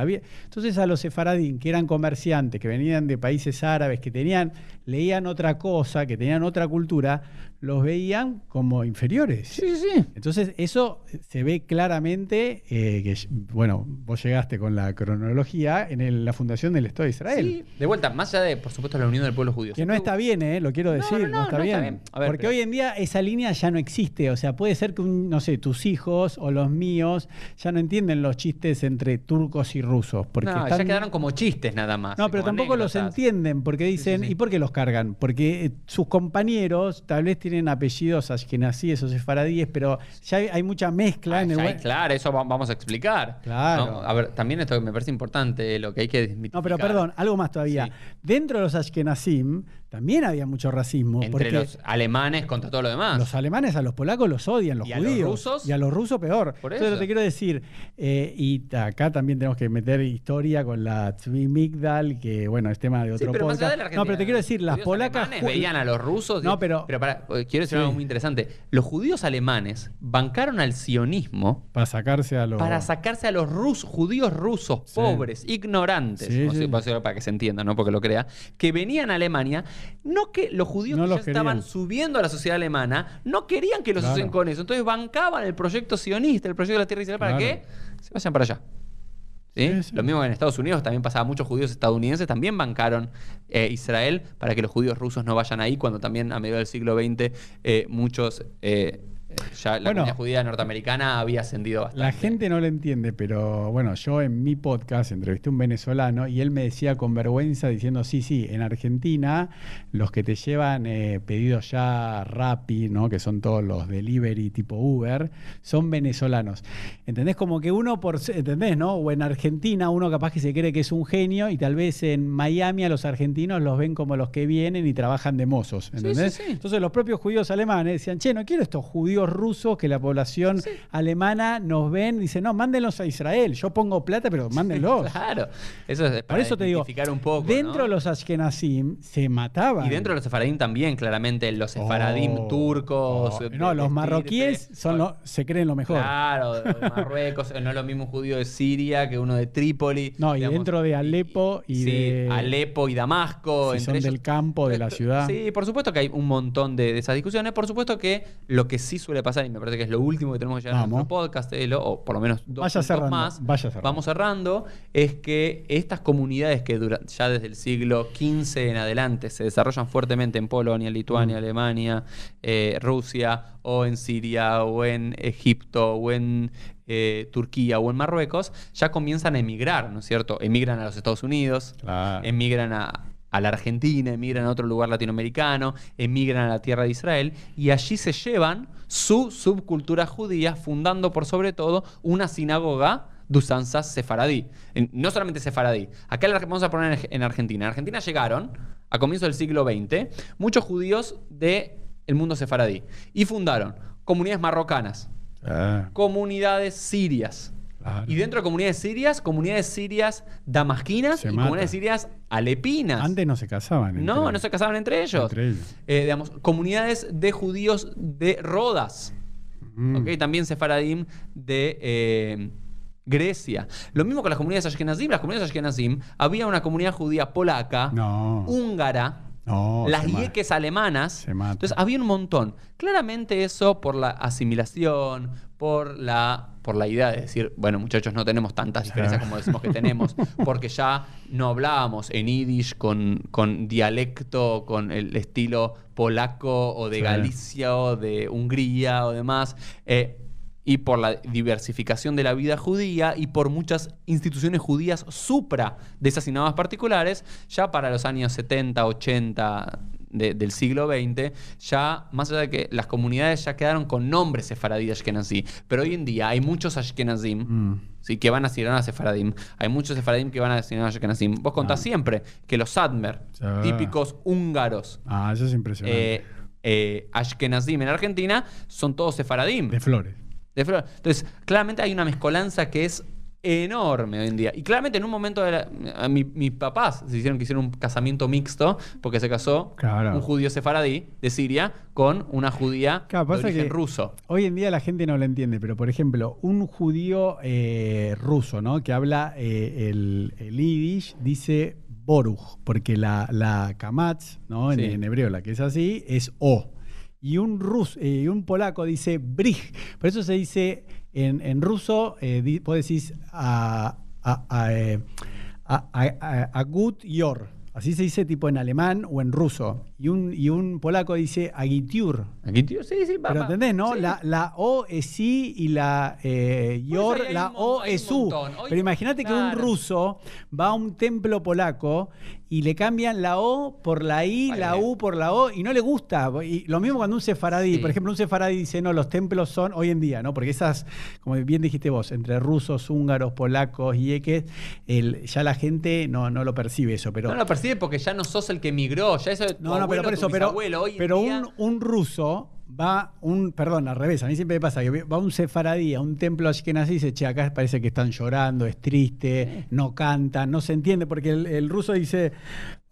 Entonces a los sefaradín, que eran comerciantes, que venían de países árabes, que tenían, leían otra cosa, que tenían otra cultura, los veían como inferiores. Sí, sí. Entonces, eso se ve claramente, eh, que, bueno, vos llegaste con la cronología en el- la fundación del Estado de Israel. Sí, de vuelta, más allá de, por supuesto, la unión del pueblo judío. Que no está bien, eh, lo quiero decir, no, no, no, está, no bien. está bien. A ver, Porque pero- hoy en día esa línea ya no existe. O sea, puede ser que, un, no sé, tus hijos o los míos ya no entienden los chistes entre turcos y rusos. Porque no, están- ya quedaron como chistes nada más. No, pero tampoco los entienden porque dicen, sí, sí. ¿y por qué los cargan? Porque eh, sus compañeros tal vez tienen apellidos ashkenazíes o sefaradíes, pero ya hay, hay mucha mezcla Ah, en el buen- claro, eso va- vamos a explicar. Claro. ¿no? A ver, también esto que me parece importante, lo que hay que desmitificar. No, pero perdón, algo más todavía. Sí. Dentro de los ashkenazim también había mucho racismo. Entre porque los alemanes contra todo lo demás. los alemanes a los polacos los odian, los ¿Y a los judíos. rusos? Y a los rusos peor. Por Entonces, eso. te quiero decir, eh, y acá también tenemos que meter historia con la Tzvi Migdal, que bueno, es tema de Sí, otro pero más allá podcast. de la Argentina, no, pero te quiero decir, las judíos polacas. alemanes veían a los rusos. No, pero- para, eh, quiero decir Sí. algo muy interesante. Los judíos alemanes bancaron al sionismo Para sacarse a los. para sacarse a los rusos, judíos rusos, Sí. pobres, ignorantes, Sí, sí. para que se entienda, no porque lo crea, que venían a Alemania, no que los judíos No que ya estaban subiendo a la sociedad alemana, no querían que los Claro. usen con eso. Entonces bancaban el proyecto sionista, el proyecto de la tierra de Israel, ¿para Claro. qué? Se vayan para allá. ¿Sí? Sí, sí. Lo mismo que en Estados Unidos también pasaba, muchos judíos estadounidenses también bancaron eh, Israel para que los judíos rusos no vayan ahí, cuando también a mediados del siglo XX eh, muchos, eh, ya la Bueno. comunidad judía norteamericana había ascendido bastante. La gente no lo entiende, pero bueno, yo en mi podcast entrevisté a un venezolano y él me decía con vergüenza diciendo, sí, sí, en Argentina los que te llevan eh, pedidos ya Rappi, ¿no? que son todos los delivery tipo Uber, son venezolanos. ¿Entendés? Como que uno por, ¿entendés? ¿no? O en Argentina uno capaz que se cree que es un genio y tal vez en Miami a los argentinos los ven como los que vienen y trabajan de mozos, ¿entendés? sí, sí. Entonces los propios judíos alemanes decían, che, no quiero estos judíos rusos que la población alemana nos ven, dice, no, mándenlos a Israel, yo pongo plata, pero mándenlos. Claro, eso es Por para eso te digo, un poco. dentro ¿no? de los ashkenazim se mataban. Y dentro de los sefaradim también, claramente, los sefaradim Oh, turcos. oh. de- No, los marroquíes son lo- se creen lo mejor. Claro, Marruecos, no es lo mismo un judío de Siria que uno de Trípoli. No, y dentro de Alepo y sí, de- Alepo y Damasco. Si entre son del campo, de la ciudad. Sí, por supuesto que hay un montón de, de esas discusiones. Por supuesto que lo que sí suele suele pasar, y me parece que es lo último que tenemos que llegar a Vamos. nuestro podcast, o por lo menos dos Vaya cerrando, más, vaya cerrando. vamos cerrando, es que estas comunidades que dura- ya desde el siglo XV en adelante se desarrollan fuertemente en Polonia, Lituania, Mm. Alemania, eh, Rusia, o en Siria, o en Egipto, o en eh, Turquía, o en Marruecos, ya comienzan a emigrar, ¿no es cierto? Emigran a los Estados Unidos, Claro. emigran a, a la Argentina, emigran a otro lugar latinoamericano, emigran a la tierra de Israel y allí se llevan su subcultura judía, fundando por sobre todo una sinagoga de usanzas sefaradí. No solamente sefaradí. Acá la vamos a poner en- en Argentina. En Argentina llegaron, a comienzos del siglo XX, muchos judíos del mundo sefaradí y fundaron comunidades marrocanas, Ah, comunidades sirias, claro. y dentro de comunidades sirias, comunidades sirias damasquinas Se y mata. comunidades sirias alepinas. Antes no se casaban. no, entre- no se casaban entre ellos. Entre ellos. Eh, digamos, comunidades de judíos de Rodas. Mm. ¿ok? También sefaradim de eh, Grecia. Lo mismo con las comunidades ashkenazim. Las comunidades ashkenazim, había una comunidad judía polaca, No. húngara, No, las yeques alemanas. Se mata. Entonces había un montón. Claramente eso por la asimilación, por la, por la idea de decir, bueno, muchachos, no tenemos tantas diferencias como decimos que tenemos, porque ya no hablábamos en yiddish con, con dialecto, con el estilo polaco o de Sí. Galicia o de Hungría o demás. eh, y por la diversificación de la vida judía y por muchas instituciones judías supra de esas sinagogas particulares, ya para los años 70, 80 de- del siglo XX, ya más allá de que las comunidades ya quedaron con nombres sefaradí y ashkenazí, pero hoy en día hay muchos ashkenazim Mm. ¿sí? que van a asignar a sefaradim, hay muchos sefaradim que van a asignar a ashkenazim. Vos contás Ah. siempre que los Sadmer, típicos húngaros, Ah, eso es impresionante. eh, eh, ashkenazim en Argentina, son todos sefaradim. de flores. De flor. Entonces, claramente hay una mezcolanza que es enorme hoy en día. Y claramente en un momento de la- a mi- mis papás se hicieron que hicieron un casamiento mixto porque se casó Claro. un judío sefaradí de Siria con una judía Claro, de origen ruso. Hoy en día la gente no lo entiende, pero por ejemplo, un judío eh, ruso, ¿no? Que habla eh, el, el yiddish, dice Boruch, porque la, la kamatz, ¿no? En, Sí. en hebreo, la que es así, es O. Y un, rus, eh, un polaco dice Brich. Por eso se dice en, en ruso, eh, vos decís a, a, a, eh, a- gut yor. Así se dice tipo en alemán o en ruso. Y un, y un polaco dice agitiur. Tío, sí, sí, va, Pero entendés, ¿no? Sí. La, la O es sí y la eh, yor, hay la O es U. Pero imagínate que un ruso va a un templo polaco y le cambian la O por la I, la. U por la O y no le gusta. Y lo mismo cuando un sefaradí, Sí. por ejemplo, un sefaradí dice, no, los templos son hoy en día, ¿no? Porque esas, como bien dijiste vos, entre rusos, húngaros, polacos, yeques, el, ya la gente no, no lo percibe eso, pero... No lo percibe porque ya no sos el que emigró, ya eso es tu No, no, pero abuelo, por tu eso, pero, bisabuelo. Hoy en pero día- un, un ruso va, un, perdón, al revés, a mí siempre me pasa que va un sefaradí a un templo ashkenazí y dice, che, acá parece que están llorando, es triste, no cantan, no se entiende, porque el, el ruso dice,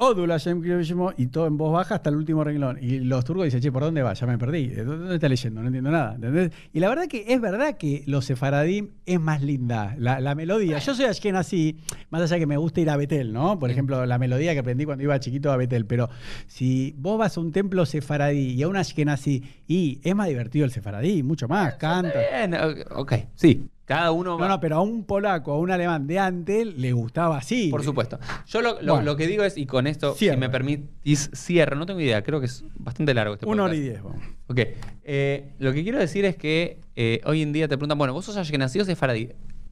Odul Hashem Kriyashimo", y todo en voz baja hasta el último renglón. Y los turcos dicen, che, ¿por dónde va? Ya me perdí. ¿Dónde está leyendo? No entiendo nada. ¿entendés? Y la verdad que es verdad que los sefaradim es más linda, la, la melodía. Yo soy ashkenazí, más allá que me gusta ir a Betel, ¿no? Por ejemplo, la melodía que aprendí cuando iba chiquito a Betel. Pero si vos vas a un templo sefaradí y a un ashkenazí, y es más divertido el sefaradí, mucho más, canta. Bien, ok, sí. Cada uno va. No, no, pero a un polaco, a un alemán de antes le gustaba así. Por supuesto. Yo lo, lo- Bueno. lo que digo es, y con esto, Cierra. si me permitís, cierro. No tengo idea, creo que es bastante largo este Una hora y diez. vamos. Ok. Eh, lo que quiero decir es que eh, hoy en día te preguntan, bueno, vos sos ashkenazí o sefaradí.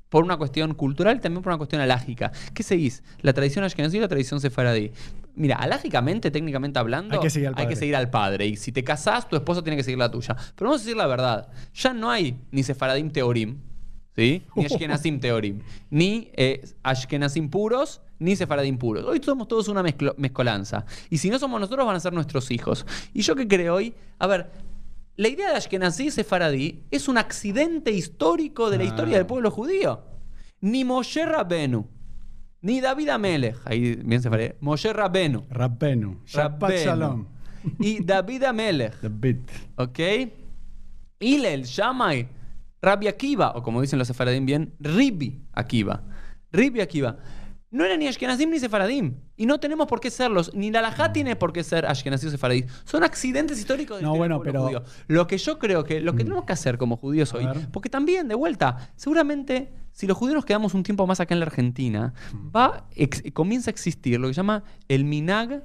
Por una cuestión cultural y también por una cuestión alágica. ¿Qué seguís? ¿La tradición ashkenazí o la tradición sefaradí? Mira, alágicamente, técnicamente hablando, Hay que seguir al hay que padre. seguir al padre. Y si te casás, tu esposa tiene que seguir la tuya. Pero vamos a decir la verdad. Ya no hay ni sefaradim teorim, ¿sí? Ni ashkenazim teorim. Ni eh, ashkenazim puros, ni sefaradim puros. Hoy somos todos una mezclo- mezcolanza. Y si no somos nosotros, van a ser nuestros hijos. Y yo que creo hoy, a ver, la idea de Ashkenazí y Sefaradí es un accidente histórico de la Ah. historia del pueblo judío. Ni Moshe Rabbenu, ni David Amelech, ahí bien Sefaradí, Moshe Rabbenu, Rabbenu. Shabbat Rabbenu, Shalom. y David Amelech, Beat. ¿ok? Hillel, Shammai, Rabbi Akiva, o como dicen los sefaradim bien, Ribi Akiva. Ribi Akiva. No eran ni Ashkenazim ni Sefaradim. Y no tenemos por qué serlos. Ni la Alajá tiene por qué ser Ashkenazim o Sefaradí. Son accidentes históricos del No, bueno, pueblo pero- judío. Lo que yo creo que lo que tenemos que hacer como judíos A hoy, ver. porque también, de vuelta, seguramente si los judíos nos quedamos un tiempo más acá en la Argentina, va, ex- comienza a existir lo que se llama el Minag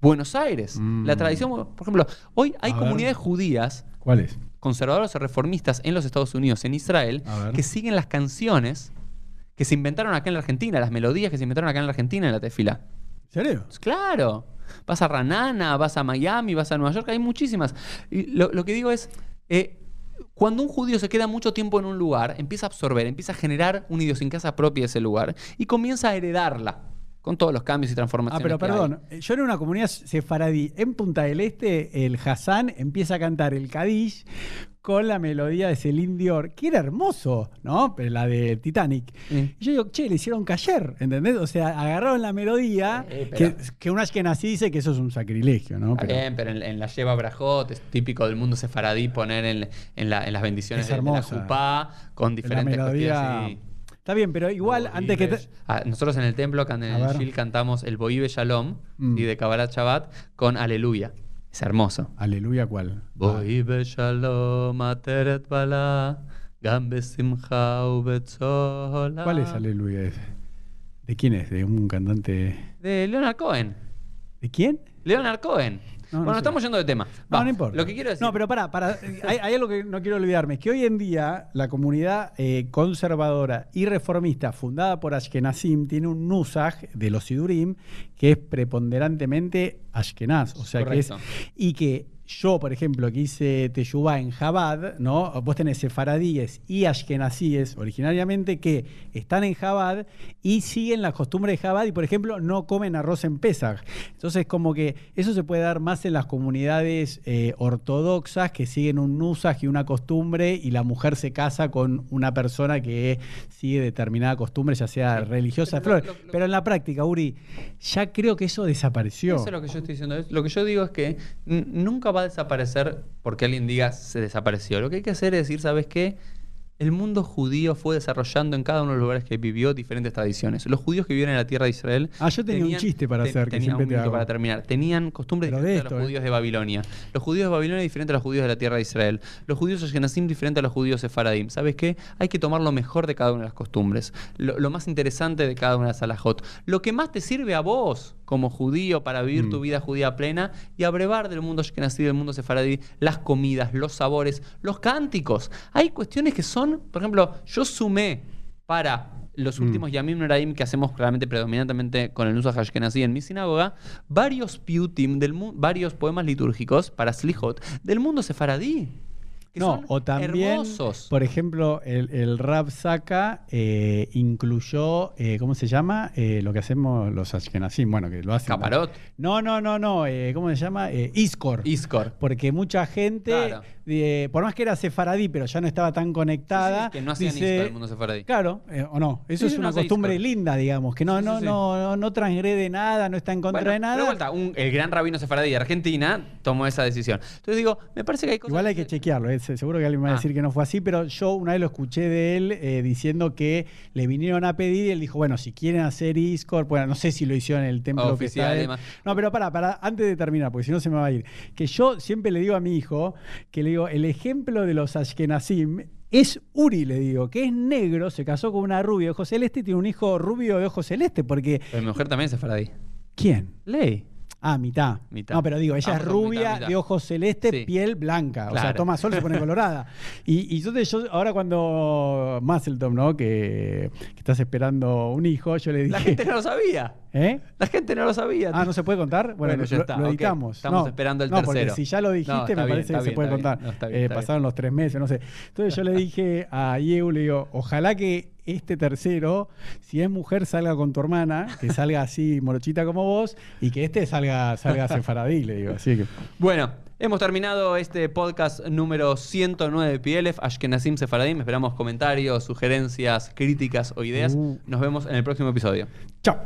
Buenos Aires. Mm. La tradición, por ejemplo, hoy hay A ver. comunidades judías ¿Cuál es? conservadores o reformistas en los Estados Unidos, en Israel, que siguen las canciones que se inventaron acá en la Argentina, las melodías que se inventaron acá en la Argentina en la tefila. ¿En serio? Pues Claro. Vas a Ranana, vas a Miami, vas a Nueva York, hay muchísimas. Y lo, lo que digo es, eh, cuando un judío se queda mucho tiempo en un lugar, empieza a absorber, empieza a generar una idiosincrasia propia de ese lugar y comienza a heredarla con todos los cambios y Ah, transformaciones. pero que hay. perdón, yo era una comunidad sefaradí. En Punta del Este, el Hassan empieza a cantar el Kadish con la melodía de Celine Dior, que era hermoso, ¿no? Pero La de Titanic. Sí. Y yo digo, che, le hicieron cayer, ¿entendés? O sea, agarraron la melodía, Sí, pero- que, que un ashkenazí dice que eso es un sacrilegio, ¿no? Está Pero- bien, pero en, en la lleva Brajot es típico del mundo sefaradí poner en, en la- en las bendiciones Es de, de la jupá con la diferentes melodía... costillas, sí. Está bien, pero igual, antes que... te- Ah, nosotros en el templo, en el. Shil, cantamos el Boibe Shalom Mm. y de Kabbalat Shabbat con Aleluya. Es hermoso. Aleluya, ¿cuál? Ah, ateret bala gam. ¿Cuál es Aleluya? ese? ¿De quién es? ¿De un cantante...? De Leonard Cohen. ¿De quién? Leonard Cohen. No, no bueno, estamos yendo de tema. No, Va, no importa. Lo que quiero decir. No, pero para, para. Hay, hay algo que no quiero olvidarme, es que hoy en día la comunidad eh, conservadora y reformista fundada por Ashkenazim tiene un nusaj de los Sidurim que es preponderantemente Ashkenaz. O sea, que es. Y que yo, por ejemplo, que hice Teshuvah en Jabad, ¿no? Vos tenés sefaradíes y ashkenazíes originariamente que están en Jabad y siguen las costumbres de Jabad y, por ejemplo, no comen arroz en Pesach. Entonces, como que eso se puede dar más en las comunidades eh, ortodoxas que siguen un nusaj y una costumbre y la mujer se casa con una persona que sigue determinada costumbre, ya sea Sí. religiosa, Pero lo- flor. lo- lo- Pero en la práctica, Uri, ya creo que eso desapareció. Eso es lo que yo estoy diciendo. Lo que yo digo es que nunca va a desaparecer porque alguien diga se desapareció. Lo que hay que hacer es decir, ¿sabes qué? El mundo judío fue desarrollando en cada uno de los lugares que vivió diferentes tradiciones. Los judíos que vivían en la tierra de Israel. Ah, yo tenía un chiste para hacer, que tenía siempre un te minuto hago. para terminar. Tenían costumbres Pero de diferentes a los eh. judíos de Babilonia. Los judíos de Babilonia diferentes a los judíos de la tierra de Israel. Los judíos ashkenazim diferentes a los judíos sefaradim. ¿Sabes qué? Hay que tomar lo mejor de cada una de las costumbres. Lo, lo más interesante de cada una de las alajot. Lo que más te sirve a vos como judío para vivir Mm. tu vida judía plena y abrevar del mundo ashkenazí, del mundo sefaradí, las comidas, los sabores, los cánticos. Hay cuestiones que son, por ejemplo, yo sumé para los Mm. últimos Yamim Noraim que hacemos claramente predominantemente con el uso Ashkenazí en mi sinagoga, varios piutim, del varios poemas litúrgicos para Slichot del mundo sefaradí. Que no, son o también, hermosos. por ejemplo, el, el Rab Saka eh, incluyó, eh, ¿cómo se llama? Eh, lo que hacemos los Ashkenazim, bueno, que lo hacen. Caparot, No, no, no, no, ¿cómo se llama? Iskor. Iskor. Porque mucha gente, Claro. Por más que era sefaradí, pero ya no estaba tan conectada. Sí, que no hacían dice- del mundo sefaradí. Claro, eh, o no. Eso Sí, es una no costumbre linda, digamos, que no, no, no, no, no transgrede nada, no está en contra Bueno, de nada. pero de vuelta, un- el gran rabino sefaradí de Argentina tomó esa decisión. Entonces digo, me parece que hay cosas Igual hay que chequearlo, eh, se- seguro que alguien me va a Ah. decir que no fue así, pero yo una vez lo escuché de él eh, diciendo que le vinieron a pedir y él dijo, bueno, si quieren hacer Iscor, bueno, no sé si lo hicieron en el templo que Oficial está. No, pero para, para, antes de terminar, porque si no se me va a ir, que yo siempre le digo a mi hijo, que le digo, el ejemplo de los Ashkenazim es Uri, le digo, que es negro, se casó con una rubia de ojos celeste y tiene un hijo rubio de ojos celeste, porque Pero mi mujer también es sefaradí. ¿quién? Ley. Ah, mitad. Mitad. No, pero digo, ella es rubia, mitad, mitad. de ojos celestes, Sí. piel blanca. O sea, toma sol, se pone colorada. Y, y entonces yo, ahora cuando Musselton, ¿no? Que, que estás esperando un hijo, yo le dije. La gente no lo sabía. ¿Eh? La gente no lo sabía. Ah, ¿no se puede contar? Bueno, Bueno, lo, ya lo- está, lo ok. editamos. Estamos No, esperando el no, porque tercero. si ya lo dijiste, No, me bien, parece que se puede contar. bien. Eh, pasaron los tres meses, no sé. Entonces yo le dije a Yeu, le digo, ojalá que este tercero, si es mujer, salga con tu hermana, que salga así morochita como vos, y que este salga, salga sefaradí, le digo. Así que. Bueno, hemos terminado este podcast número 109 de PLF, Ashkenazim Sefaradim. Esperamos comentarios, sugerencias, críticas o ideas. Uh. Nos vemos en el próximo episodio. Chao.